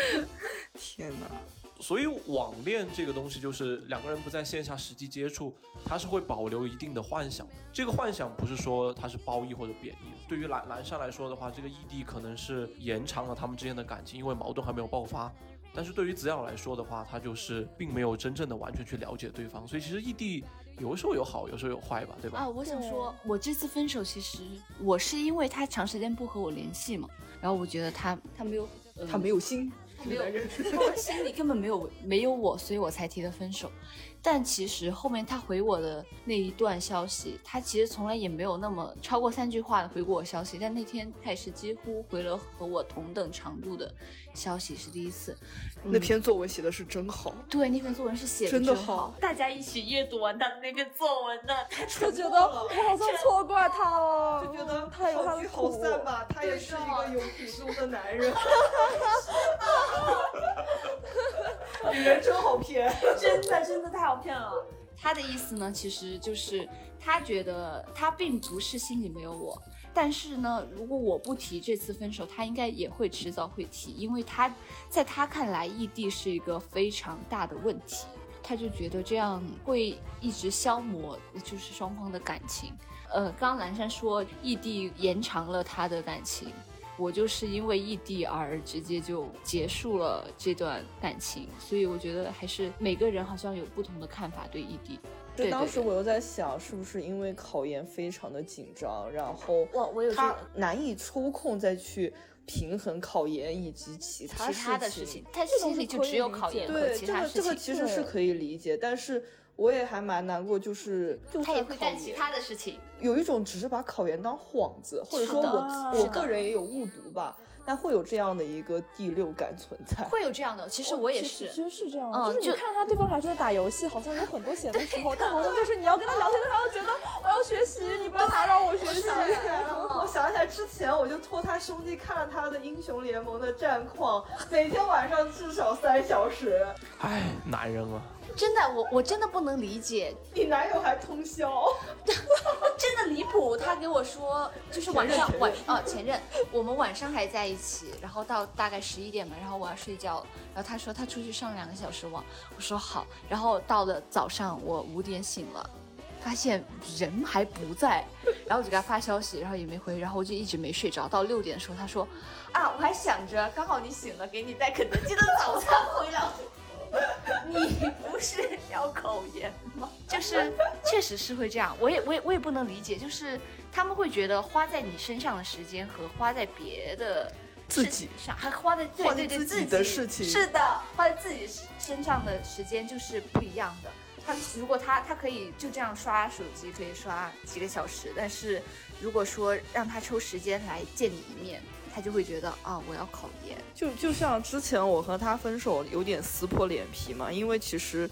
天哪！所以网恋这个东西，就是两个人不在线下实际接触，他是会保留一定的幻想。这个幻想不是说他是褒义或者贬义。对于蓝蓝山来说的话，这个异地可能是延长了他们之间的感情，因为矛盾还没有爆发。但是对于子瑶来说的话，他就是并没有真正的完全去了解对方，所以其实异地有的时候有好，有时候有坏吧，对吧？啊，我想说，我这次分手其实我是因为他长时间不和我联系嘛，然后我觉得他他没有、呃他没有心，没有，我心里根本没有没有我，所以我才提的分手。但其实后面他回我的那一段消息，他其实从来也没有那么超过三句话的回过我消息。但那天他也是几乎回了和我同等长度的消息，是第一次。那篇作文写的是真好。对，那篇作文是写真的好好，大家一起阅读完他的那篇作文呢，他就觉得我好像错怪他了，就觉得他有他的好聚好苦。散吧，他也是一个有苦衷的男人。女人真好骗。真的真的太照片了。他的意思呢，其实就是他觉得他并不是心里没有我，但是呢，如果我不提这次分手，他应该也会迟早会提，因为他在他看来，异地是一个非常大的问题，他就觉得这样会一直消磨就是双方的感情。呃，刚刚蓝山说异地延长了他的感情。我就是因为异地而直接就结束了这段感情，所以我觉得还是每个人好像有不同的看法对异地。就对对当时我又在想，是不是因为考研非常的紧张，然后我我有他难以抽空再去平衡考研以及其他其他的事事情，他心里就只有考研和对，这个这其他事情。个其实是可以理解，但是我也还蛮难过，就是就他也会干其他的事情。有一种只是把考研当幌子，或者说我我个人也有误读吧，但会有这样的一个第六感存在。会有这样的，其实我也是。其实是这样的，嗯就是你就看他对方还是在打游戏，好像有很多闲的时候，但好像就是你要跟他聊天，他又觉得我要学习，你不要打扰我学习。我想起来之前，我就托他兄弟看了他的英雄联盟的战况，每天晚上至少三小时。哎，男人啊，真的，我我真的不能理解，你男友还通宵？真的离谱。他给我说，就是晚上晚哦前任，我们晚上还在一起，然后到大概十一点嘛，然后我要睡觉，然后他说他出去上两个小时网，我说好，然后到了早上我五点醒了。发现人还不在，然后我就给他发消息，然后也没回，然后我就一直没睡着。到六点的时候，他说：“啊，我还想着刚好你醒了，给你带肯德基的早餐回来。” 你不是要考研吗？就是确实是会这样，我也我也我也不能理解，就是他们会觉得花在你身上的时间和花在别的身自己上，还花在对花在对对自己己的事情是的，花在自己身上的时间就是不一样的。他如果他他可以就这样刷手机，可以刷几个小时，但是如果说让他抽时间来见你一面，他就会觉得啊，我要考研。就就像之前我和他分手，有点撕破脸皮嘛，因为其实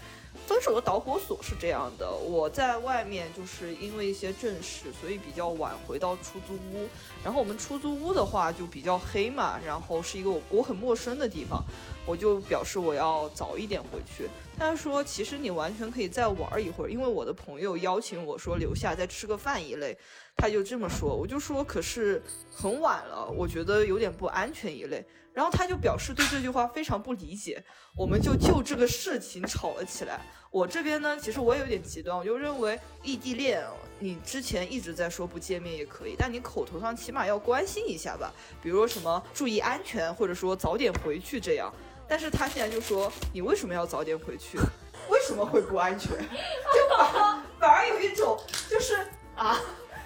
分手的导火索是这样的：我在外面就是因为一些正事，所以比较晚回到出租屋。然后我们出租屋的话就比较黑嘛，然后是一个我我很陌生的地方，我就表示我要早一点回去。他说其实你完全可以再玩一会儿，因为我的朋友邀请我说留下再吃个饭一类。他就这么说，我就说可是很晚了，我觉得有点不安全一类。然后他就表示对这句话非常不理解，我们就就这个事情吵了起来。我这边呢，其实我也有点极端，我就认为异地恋，你之前一直在说不见面也可以，但你口头上起码要关心一下吧，比如说什么注意安全，或者说早点回去这样。但是他现在就说，你为什么要早点回去？为什么会不安全？就反反而有一种就是啊，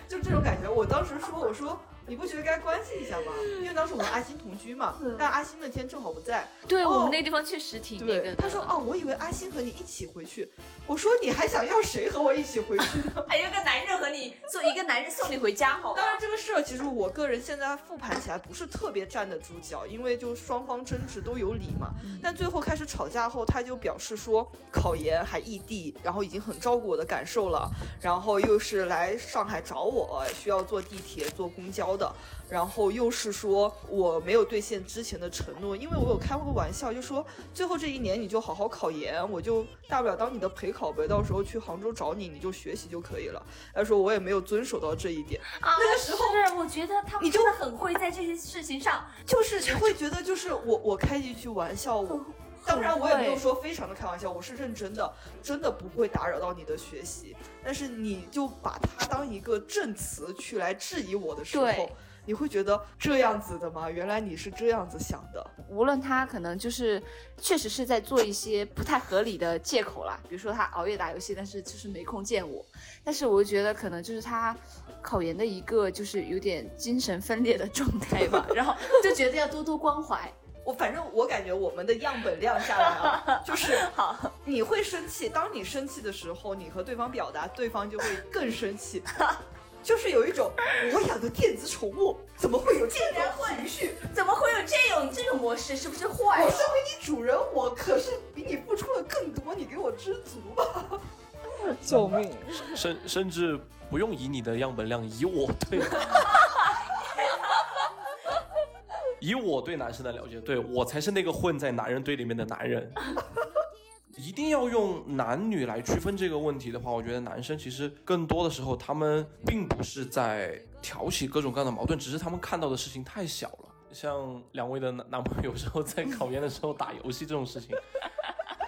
就这种感觉。我当时说，我说你不觉得该关心一下吗？因为当时我们阿星同居嘛，但阿星那天正好不在。对、哦我们那地方确实挺那个对，他说哦，我以为阿星和你一起回去。我说你还想要谁和我一起回去呢？还有个男人和你送一个男人送你回家，好当然，这个事儿其实我个人现在复盘起来不是特别站得住脚，因为就双方争执都有理嘛。但最后开始吵架后，他就表示说考研还异地，然后已经很照顾我的感受了，然后又是来上海找我，需要坐地铁、坐公交的。然后又是说我没有兑现之前的承诺，因为我有开过个玩笑，就说最后这一年你就好好考研，我就大不了当你的陪考呗，到时候去杭州找你，你就学习就可以了。他说我也没有遵守到这一点，啊，那个时候是我觉得他们你真的很会在这些事情上，就是你会觉得就是我我开一句玩笑，我当然我也没有说非常的开玩笑，我是认真的，真的不会打扰到你的学习，但是你就把它当一个证词去来质疑我的时候。你会觉得这样子的吗？原来你是这样子想的。无论他可能就是确实是在做一些不太合理的借口啦，比如说他熬夜打游戏，但是就是没空见我。但是我就觉得可能就是他考研的一个就是有点精神分裂的状态吧，然后就觉得要多多关怀。我反正我感觉我们的样本量下来啊，就是好，你会生气，当你生气的时候，你和对方表达，对方就会更生气。就是有一种我养的电子宠物怎么会有这种情绪？怎么会有这种这种模式？是不是坏我身为你主人，我可是比你付出了更多，你给我知足吧。救命！甚甚至不用以你的样本量，以我对，以我对男生的了解，对我才是那个混在男人堆里面的男人。一定要用男女来区分这个问题的话，我觉得男生其实更多的时候他们并不是在挑起各种各样的矛盾，只是他们看到的事情太小了。像两位的男男朋友有时候在考研的时候打游戏这种事情，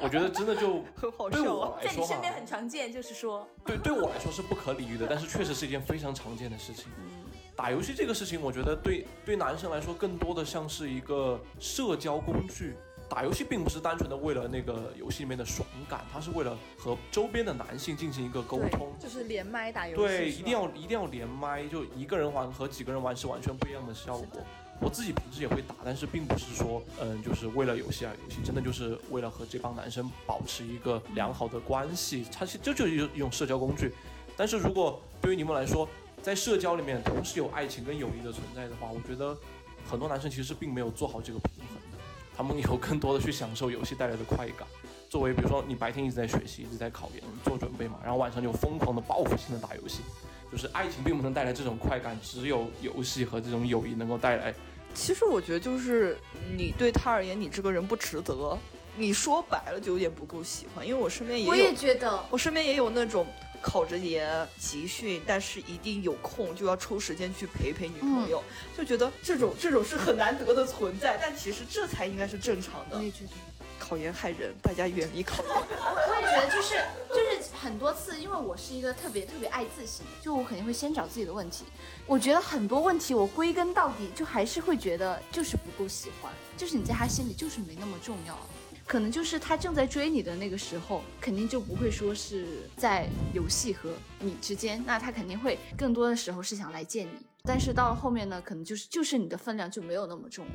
我觉得真的就 很好对笑啊。我来说哈，很常见，就是说，对对我来说是不可理喻的，但是确实是一件非常常见的事情。嗯打游戏这个事情，我觉得对对男生来说，更多的像是一个社交工具。打游戏并不是单纯的为了那个游戏里面的爽感，它是为了和周边的男性进行一个沟通。就是连麦打游戏，对，一定要一定要连麦，就一个人玩和几个人玩是完全不一样的效果。我自己平时也会打，但是并不是说，嗯，就是为了游戏而游戏，真的就是为了和这帮男生保持一个良好的关系。它其实这就是一种社交工具。但是如果对于你们来说，在社交里面同时有爱情跟友谊的存在的话，我觉得很多男生其实并没有做好这个平衡的，他们有更多的去享受游戏带来的快感。作为比如说你白天一直在学习，一直在考研做准备嘛，然后晚上就疯狂的报复性的打游戏，就是爱情并不能带来这种快感，只有游戏和这种友谊能够带来。其实我觉得就是你对他而言，你这个人不值得。你说白了就有点不够喜欢，因为我身边也有，我也觉得，我身边也有那种考着研集训，但是一定有空就要抽时间去陪陪女朋友，就觉得这种这种是很难得的存在，但其实这才应该是正常的我。也觉得。考研害人，大家远离考研。我我也觉得就是就是很多次，因为我是一个特别特别爱自省，就我肯定会先找自己的问题。我觉得很多问题我归根到底就还是会觉得就是不够喜欢，就是你在他心里就是没那么重要。可能就是他正在追你的那个时候，肯定就不会说是在游戏和你之间，那他肯定会更多的时候是想来见你。但是到了后面呢，可能就是就是你的分量就没有那么重了。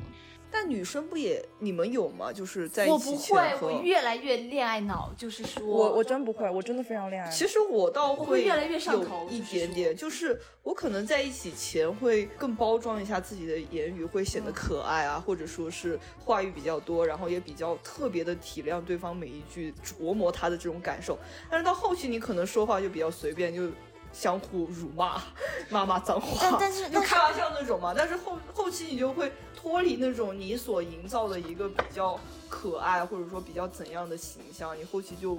但女生不也你们有吗？就是在一我起不会，和我越来越恋爱脑，就是说我我真不会，我真的非常恋爱。其实我倒我会越来越上头有一点点，就是我可能在一起前会更包装一下自己的言语，会显得可爱啊，或者说是话语比较多，然后也比较特别的体谅对方每一句，琢磨他的这种感受。但是到后期，你可能说话就比较随便，就相互辱骂，骂骂脏话，但但是就开玩笑那种嘛。但是后后期你就会脱离那种你所营造的一个比较可爱，或者说比较怎样的形象，你后期就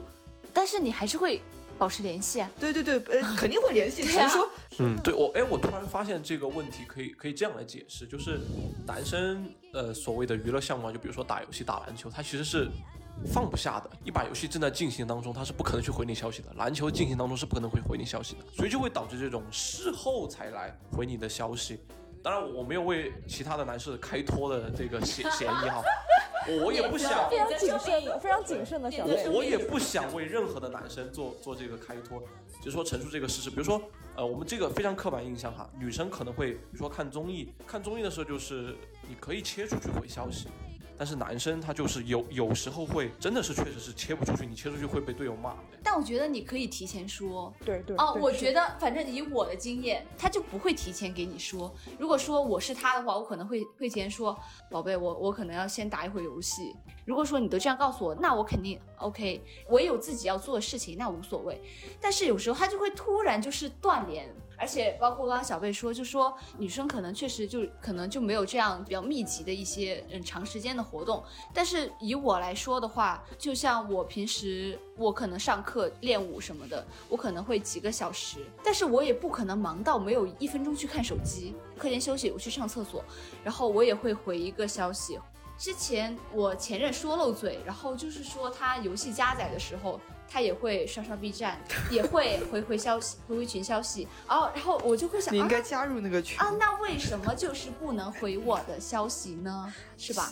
但是你还是会保持联系啊。对对对，呃，肯定会联系，啊是说嗯，对我，哎，我突然发现这个问题可以可以这样来解释，就是男生呃所谓的娱乐项目啊，就比如说打游戏、打篮球，他其实是放不下的。一把游戏正在进行当中，他是不可能去回你消息的；篮球进行当中是不可能会回你消息的，所以就会导致这种事后才来回你的消息。当然，我没有为其他的男士开脱的这个嫌 嫌疑哈，我也不想非常谨慎的，非常谨慎的小我。我也不想为任何的男生做做这个开脱，就是说陈述这个事实。比如说，呃，我们这个非常刻板印象哈，女生可能会比如说看综艺，看综艺的时候就是你可以切出去回消息，但是男生他就是有有时候会真的是确实是切不出去，你切出去会被队友骂。但我觉得你可以提前说。对对哦，我觉得反正以我的经验，他就不会提前给你说。如果说我是他的话，我可能会会提前说，宝贝，我我可能要先打一会儿游戏。如果说你都这样告诉我，那我肯定 OK，我也有自己要做的事情，那无所谓。但是有时候他就会突然就是断联，而且包括刚刚小贝说，就说女生可能确实就可能就没有这样比较密集的一些嗯长时间的活动，但是以我来说的话，就像我平时我可能上课练舞什么的，我可能会几个小时，但是我也不可能忙到没有一分钟去看手机。课间休息我去上厕所，然后我也会回一个消息。之前我前任说漏嘴，然后就是说他游戏加载的时候，他也会刷刷 B 站，也会回回消息，回回群消息。哦，然后我就会想，啊你应该加入那个群。啊，那为什么就是不能回我的消息呢？是吧？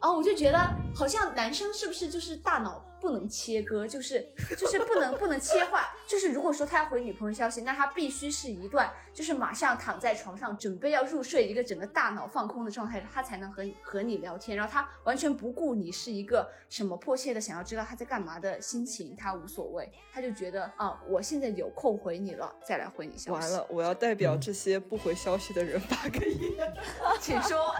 哦，我就觉得好像男生是不是就是大脑不能切割，就是就是不能不能切换，就是如果说他要回女朋友消息，那他必须是一段就是马上躺在床上准备要入睡，一个整个大脑放空的状态，他才能和和你聊天，然后他完全不顾你是一个什么迫切的想要知道他在干嘛的心情，他无所谓，他就觉得啊，我现在有空回你了，再来回你消息。完了，我要代表这些不回消息的人发个言。请说。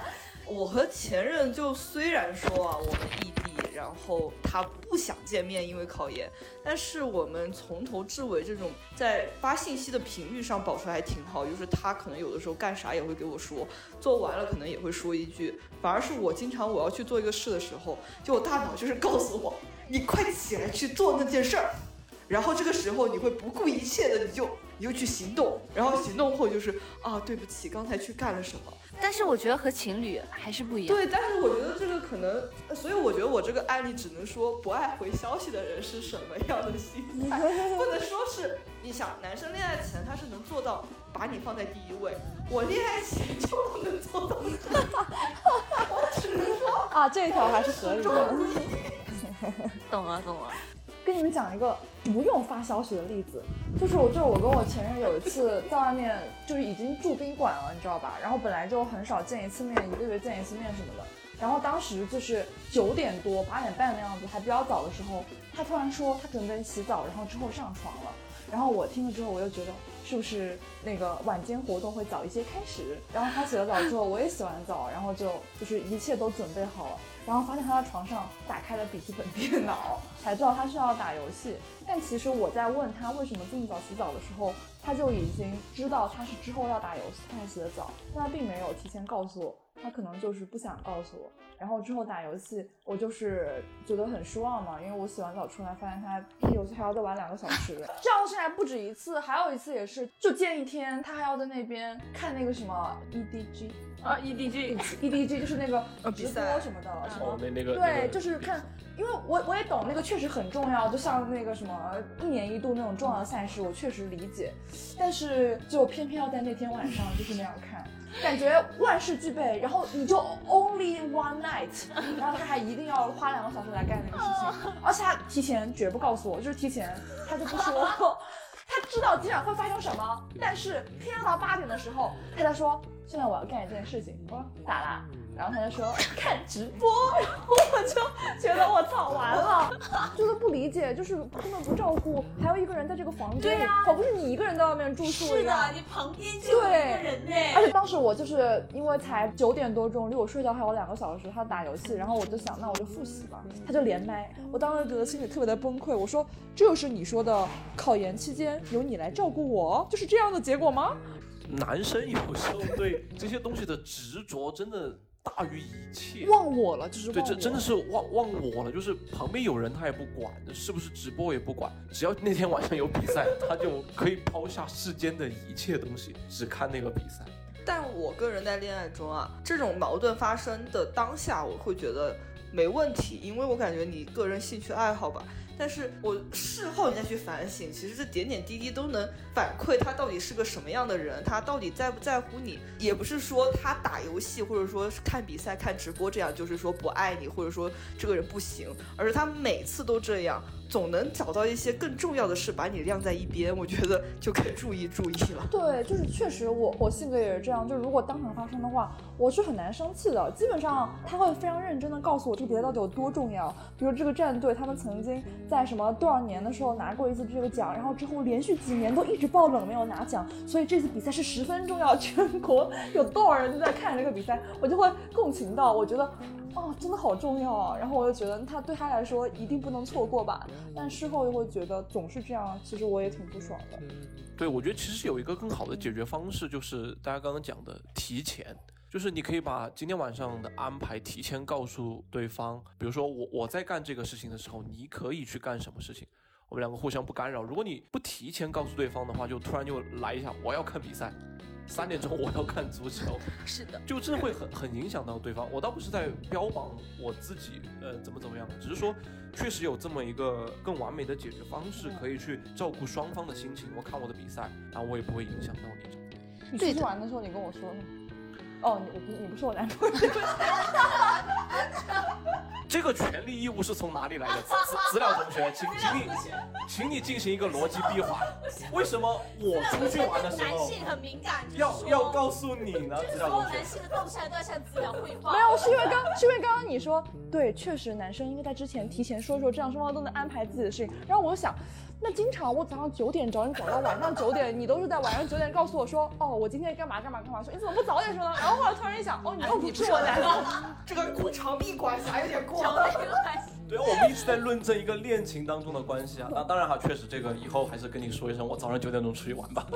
我和前任就虽然说啊，我们异地，然后他不想见面，因为考研。但是我们从头至尾这种在发信息的频率上保持还挺好，就是他可能有的时候干啥也会给我说，做完了可能也会说一句，反而是我经常我要去做一个事的时候，就我大脑就是告诉我，你快起来去做那件事儿。然后这个时候你会不顾一切的，你就你就去行动，然后行动后就是啊，对不起，刚才去干了什么。但是我觉得和情侣还是不一样。对，但是我觉得这个可能，所以我觉得我这个案例只能说不爱回消息的人是什么样的心态，不能说是你想男生恋爱前他是能做到把你放在第一位，我恋爱前就不能做到。我只能说啊，这一条还是合理的。懂了懂了。跟你们讲一个不用发消息的例子，就是我，就是我跟我前任有一次在外面，就是已经住宾馆了，你知道吧？然后本来就很少见一次面，一个月见一次面什么的。然后当时就是九点多、八点半的样子，还比较早的时候，他突然说他准备洗澡，然后之后上床了。然后我听了之后，我又觉得是不是那个晚间活动会早一些开始？然后他洗了澡之后，我也洗完澡，然后就就是一切都准备好了。然后发现他在床上打开了笔记本电脑，才知道他是要打游戏。但其实我在问他为什么这么早洗澡的时候，他就已经知道他是之后要打游戏，他才洗的澡，但他并没有提前告诉我，他可能就是不想告诉我。然后之后打游戏，我就是觉得很失望嘛，因为我洗完澡出来，发现他游戏还要再玩两个小时。这样的事还不止一次，还有一次也是，就见一天，他还要在那边看那个什么 EDG。啊，EDG EDG 就是那个直播什么的，什么，哦那那个对，就是看，因为我我也懂那个确实很重要，就像那个什么一年一度那种重要的赛事，我确实理解，但是就偏偏要在那天晚上就是那样看，感觉万事俱备，然后你就 only one night，然后他还一定要花两个小时来干那个事情，而且他提前绝不告诉我，就是提前他就不说。他知道今晚会发生什么，但是偏要到八点的时候，他才说现在我要干一件事情，我说咋啦？然后他就说看直播，然后我就觉得我操完了，就是不理解，就是根本不照顾，还有一个人在这个房间，对呀可不是你一个人在外面住宿是的，你旁边就有一个人呢。而且当时我就是因为才九点多钟，离我睡觉还有两个小时，他打游戏，然后我就想，那我就复习吧。他就连麦，我当时觉得心里特别的崩溃。我说，这就是你说的考研期间由你来照顾我，就是这样的结果吗？男生有时候对这些东西的执着真的大于一切。忘我了，就是对，这真的是忘忘我了，就是旁边有人他也不管，是不是直播也不管，只要那天晚上有比赛，他就可以抛下世间的一切东西，只看那个比赛。但我个人在恋爱中啊，这种矛盾发生的当下，我会觉得没问题，因为我感觉你个人兴趣爱好吧。但是我事后你再去反省，其实这点点滴滴都能反馈他到底是个什么样的人，他到底在不在乎你。也不是说他打游戏或者说看比赛、看直播这样，就是说不爱你，或者说这个人不行，而是他每次都这样，总能找到一些更重要的事把你晾在一边。我觉得就可以注意注意了。对，就是确实我我性格也是这样，就如果当场发生的话，我是很难生气的。基本上他会非常认真的告诉我这个比赛到底有多重要，比如这个战队他们曾经在什么多少年的时候拿过一次这个奖，然后之后连续几年都一直爆冷没有拿奖，所以这次比赛是十分重要，全国有多少人都在看这个比赛，我就会共情到，我觉得。哦，真的好重要啊！然后我就觉得他对他来说一定不能错过吧，但事后又会觉得总是这样，其实我也挺不爽的。对，我觉得其实有一个更好的解决方式，就是大家刚刚讲的提前，就是你可以把今天晚上的安排提前告诉对方，比如说我我在干这个事情的时候，你可以去干什么事情，我们两个互相不干扰。如果你不提前告诉对方的话，就突然就来一下，我要看比赛，三点钟我要看足球，是的，就真的会很很影响到对方。我倒不是在标榜我自己呃怎么怎么样，只是说确实有这么一个更完美的解决方式，可以去照顾双方的心情。我看我的比赛，然后我也不会影响到你。你出去玩的时候你跟我说呢？哦，你我不你不是我男朋友，这个权利义务是从哪里来的？资资资料同学，请请你请你进行一个逻辑闭环。为什么我出去玩的时候男性很敏感，要要告诉你呢？资料同学男，性的动态都要向资料汇报。没有，是因为刚是因为刚刚你说对，确实男生应该在之前提前说说，这样双方都能安排自己的事情。然后我就想，那经常我早上九点找你找到晚上九点，你都是在晚上九点告诉我说，哦，我今天干嘛干嘛干嘛，说你怎么不早点说呢？然后后来突然一想，哦，你又不是我男朋友。这个长臂管辖有点过找了。对啊，我们一直在论证一个恋情当中的关系啊。那当然哈，确实这个以后还是跟你说一声，我早上九点钟出去玩吧。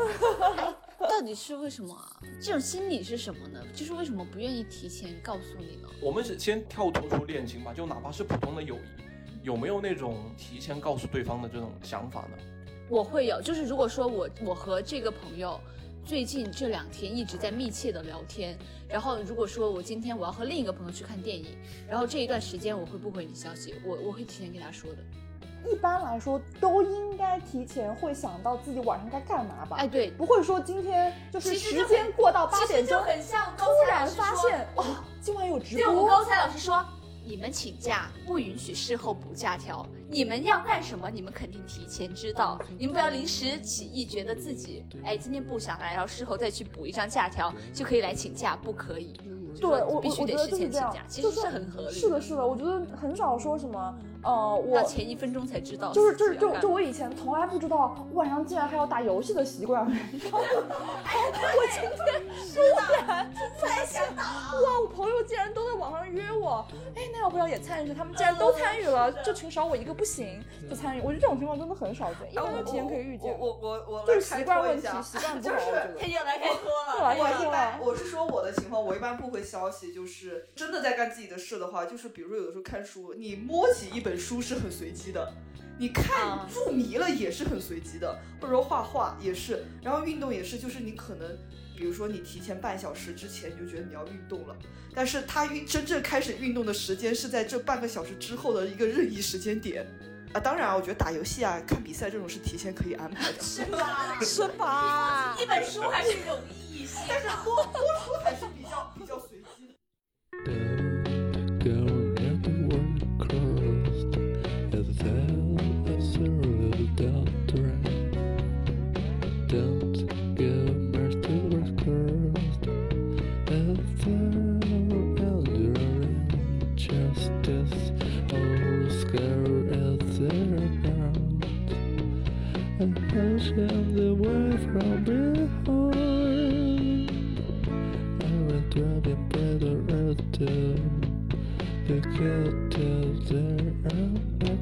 到底是为什么啊？这种心理是什么呢？就是为什么不愿意提前告诉你呢？我们是先跳脱出恋情吧，就哪怕是普通的友谊，有没有那种提前告诉对方的这种想法呢？我会有，就是如果说我我和这个朋友最近这两天一直在密切的聊天，然后如果说我今天我要和另一个朋友去看电影，然后这一段时间我会不回你消息，我我会提前跟他说的。一般来说都应该提前会想到自己晚上该干嘛吧？哎，对，不会说今天就是时间过到八点钟，很像突然发现哦，今晚有直对，我们播。高才老师说，你们请假不允许事后补假条，你们要干什么，你们肯定提前知道，你们不要临时起意，觉得自己哎今天不想来，然后事后再去补一张假条就可以来请假，不可以。就对我我我觉得必须得事就是这样前请假，，其实是很合理。是的，是的，我觉得很少说什么呃，我前一分钟才知道就是就是就就我以前从来不知道晚上竟然还有打游戏的习惯，你知道吗？我今天突然才想打，哇！我朋友竟然都在网上约我，哎，那要不要也参与一下？他们既然都参与了，这群少我一个不行，不参与。我觉得这种情况真的很少见，一般都提前可以预见。我我我我就是习惯问题脱一下，，习惯 不好，我觉得。又来开脱又来了。我一。我是说我的情况，我一般不回消息，就是真的在干自己的事的话，就是比如说有的时候看书，你摸起一本书是很随机的，你看啊入迷了也是很随机的，或者说画画也是，然后运动也是，就是你可能。比如说，你提前半小时之前你就觉得你要运动了，但是他运真正开始运动的时间是在这半个小时之后的一个任意时间点啊。当然啊，我觉得打游戏啊、看比赛这种是提前可以安排的，是吧？是吧？一本书还是有意义性 但是的。多多书还是比较比较随机的。And pushing the way from behind. I went driving by the road to the there.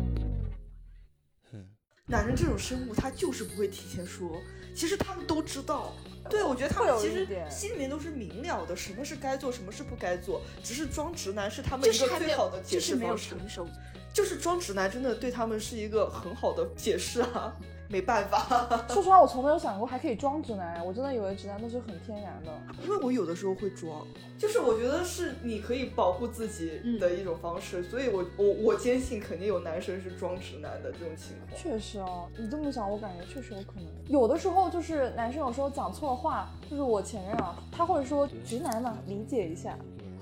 男人这种生物，他就是不会提前说。其实他们都知道，对我觉得他们其实心里面都是明了的，什么是该做，什么是不该做。只是装直男是他们一个最好的有，解就是没有释方式，成熟。就是装直男真的对他们是一个很好的解释啊，没办法，说实话，我从没有想过还可以装直男，我真的以为直男都是很天然的。因为我有的时候会装，就是我觉得是你可以保护自己嗯的一种方式，所以我我我坚信肯定有男生是装直男的这种情况。确实哦，你这么想，我感觉确实有可能。有的时候就是男生有时候讲错话，就是我前任啊，他会说直男嘛，理解一下。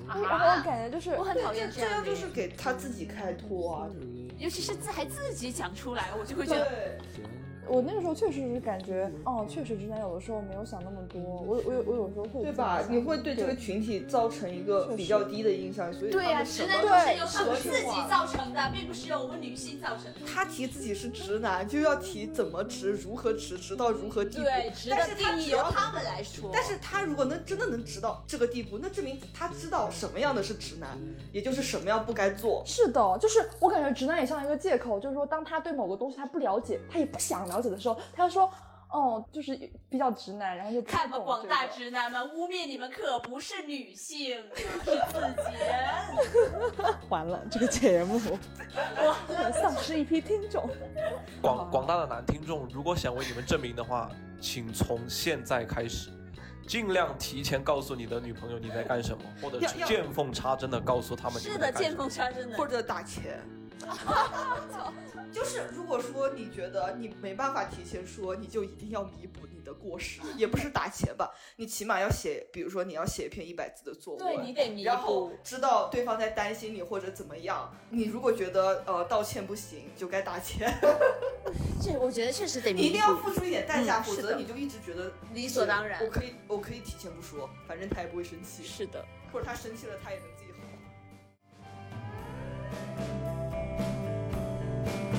然后我感觉就是我很讨厌这样就这样就，是给他自己开脱啊，尤其是自还自己讲出来，我就会觉得对。我那个时候确实是感觉，哦，确实直男有的时候没有想那么多。我我有我有时候会对吧？你会对这个群体造成一个比较低的印象，所以对呀直男都对是由他们自己造成的，并不是由我们女性造成的。他提自己是直男，就要提怎么直，如何直，直到如何地步。对，直的但是他定义由他们来说。但是他如果能真的能直到这个地步，那证明他知道什么样的是直男，也就是什么样不该做。是的，就是我感觉直男也像一个借口，就是说当他对某个东西他不了解，他也不想了解的时候，他就说，哦，就是比较直男，然后就看吧，广大直男们，污蔑你们可不是女性，是自己人。完了这个节目，哇，丧失一批听众。广广大的男听众，如果想为你们证明的话，请从现在开始，尽量提前告诉你的女朋友你在干什么，或者见缝插针的告诉他们是的，见。缝插针的。或者打钱。就是如果说你觉得你没办法提前说，你就一定要弥补你的过失，也不是打钱吧，你起码要写，比如说你要写一篇一百字的作文，对你得弥然后。知道对方在担心你或者怎么样。你如果觉得呃道歉不行，就该打钱，这我觉得确实得你一定要。付出一点代价，嗯否则你就一直觉得理所当然我可以我可以提前不说，反正他也不会生气，是的，或者他生气了他也能自己好。Thank you.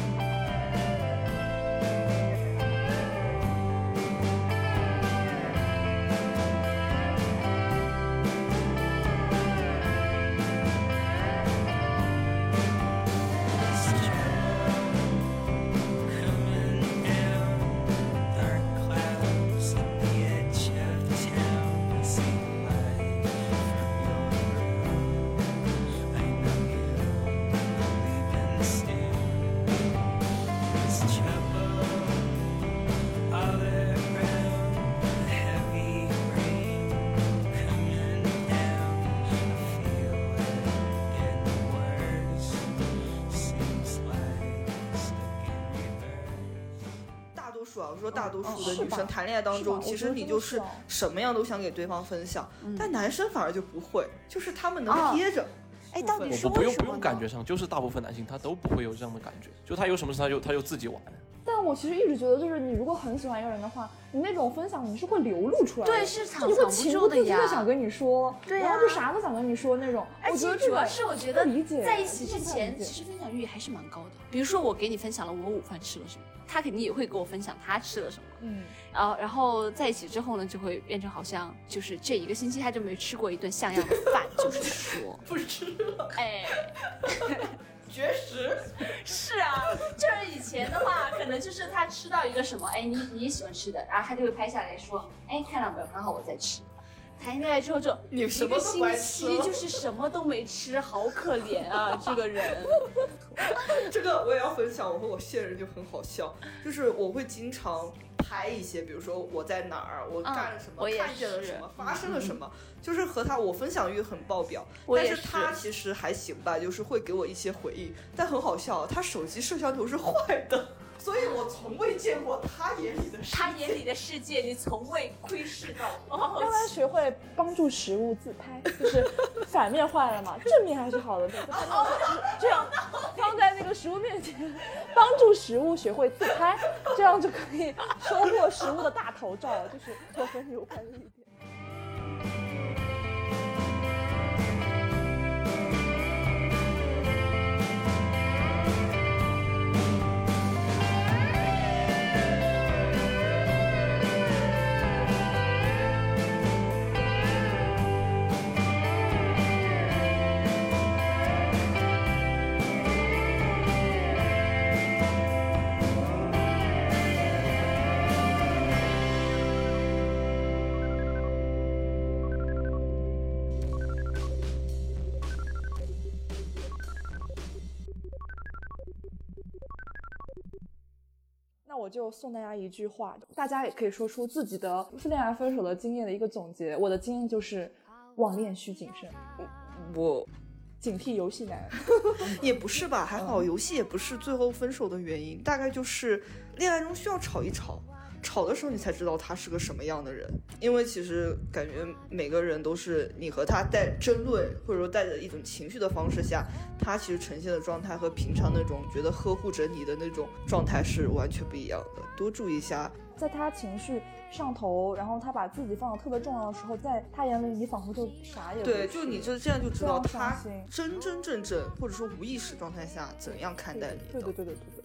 说大多数的女生谈恋爱当中，其实你就是什么样都想给对方分享，但男生反而就不会，就是他们能啊憋着。哎，到底我不不用不？用感觉上，就是大部分男性他都不会有这样的感觉，就他有什么事他就他就自己玩。但我其实一直觉得，就是你如果很喜欢一个人的话，你那种分享你是会流露出来的，对是藏不情不自禁住的呀的想跟你说，对呀然后就啥都想跟你说那种。而且我觉得这个主要是我觉得理解在一起之前，其实分享欲还是蛮高的。比如说我给你分享了我午饭吃了什么，他肯定也会给我分享他吃了什么。嗯，然后，然后在一起之后呢，就会变成好像就是这一个星期他就没吃过一顿像样的饭，就是说，不吃了，哎，绝食。是啊，就是以前的话，可能就是他吃到一个什么，哎，你你喜欢吃的，然后他就会拍下来说，哎，看到没有，刚好我在吃。谈恋爱之后就你什么都不爱吃就是什么都没吃，好可怜啊，这个人。这个我也要分享，我和我现任就很好笑，就是我会经常拍一些，比如说我在哪儿，我干了什么，我看见了什么，发生了什么，就是和他我分享欲很爆表，但是他其实还行吧，就是会给我一些回忆，但很好笑，他手机摄像头是坏的。所以我从未见过他眼里的世界。他眼里的世界，你从未窥视到。哦要不然学会帮助食物自拍，就是反面坏了嘛，正面还是好的，这样放在那个食物面前，帮助食物学会自拍，这样就可以收获食物的大头照，就是多分有关一我就送大家一句话，大家也可以说出自己的恋爱分手的经验的一个总结。我的经验就是，网恋需谨慎，我警惕游戏男。也不是吧，还嗯好，游戏也不是最后分手的原因，大概就是恋爱中需要吵一吵，吵的时候你才知道他是个什么样的人。因为其实感觉每个人都是你和他在争论，或者说带着一种情绪的方式下，他其实呈现的状态和平常那种觉得呵护着你的那种状态是完全不一样的。多注意一下，在他情绪上头，然后他把自己放的特别重要的时候，在他眼里你仿佛就啥也不对，就你就这样就知道他真真正正或者说无意识状态下怎样看待你的。对对对对对对。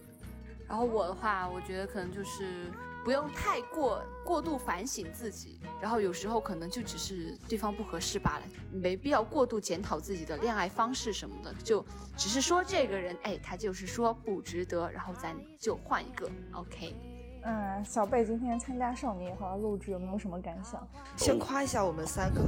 然后我的话，我觉得可能就是不用太过过度反省自己，然后有时候可能就只是对方不合适罢了，没必要过度检讨自己的恋爱方式什么的，就只是说这个人，哎，他就是说不值得，然后咱就换一个，OK。嗯，小贝今天参加少年野花的录制，有没有什么感想？先夸一下我们三个，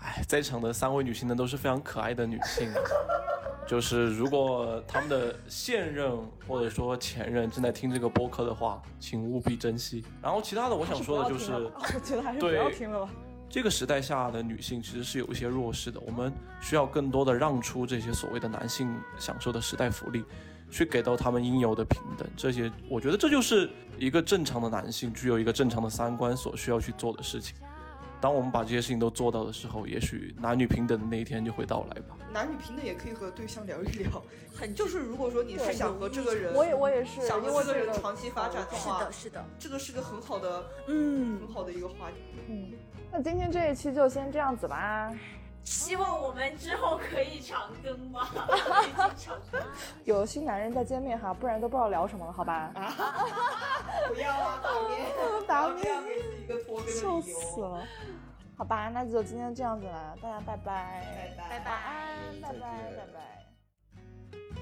哎，在场的三位女性呢都是非常可爱的女性，就是如果他们的现任或者说前任正在听这个播客的话，请务必珍惜。然后其他的我想说的就是 我觉得还是不要听了吧。这个时代下的女性其实是有一些弱势的，我们需要更多的让出这些所谓的男性享受的时代福利，去给到他们应有的平等。这些我觉得这就是一个正常的男性具有一个正常的三观所需要去做的事情。当我们把这些事情都做到的时候，也许男女平等的那一天就会到来吧。男女平等也可以和对象聊一聊，很就是如果说你是想和这个人，我也我也是，想和这个人长期发展的话，是的，这个是个很好的嗯很，好的一个话题。嗯，那今天这一期就先这样子吧。希望我们之后可以长更吧，可以经常更有新男人再见面哈，不然都不知道聊什么了，好吧？不要啊，打面，打面给自己一个拖更的笑理由。死了。好吧，那就今天这样子了，大家拜拜，拜拜晚安，拜拜，拜拜。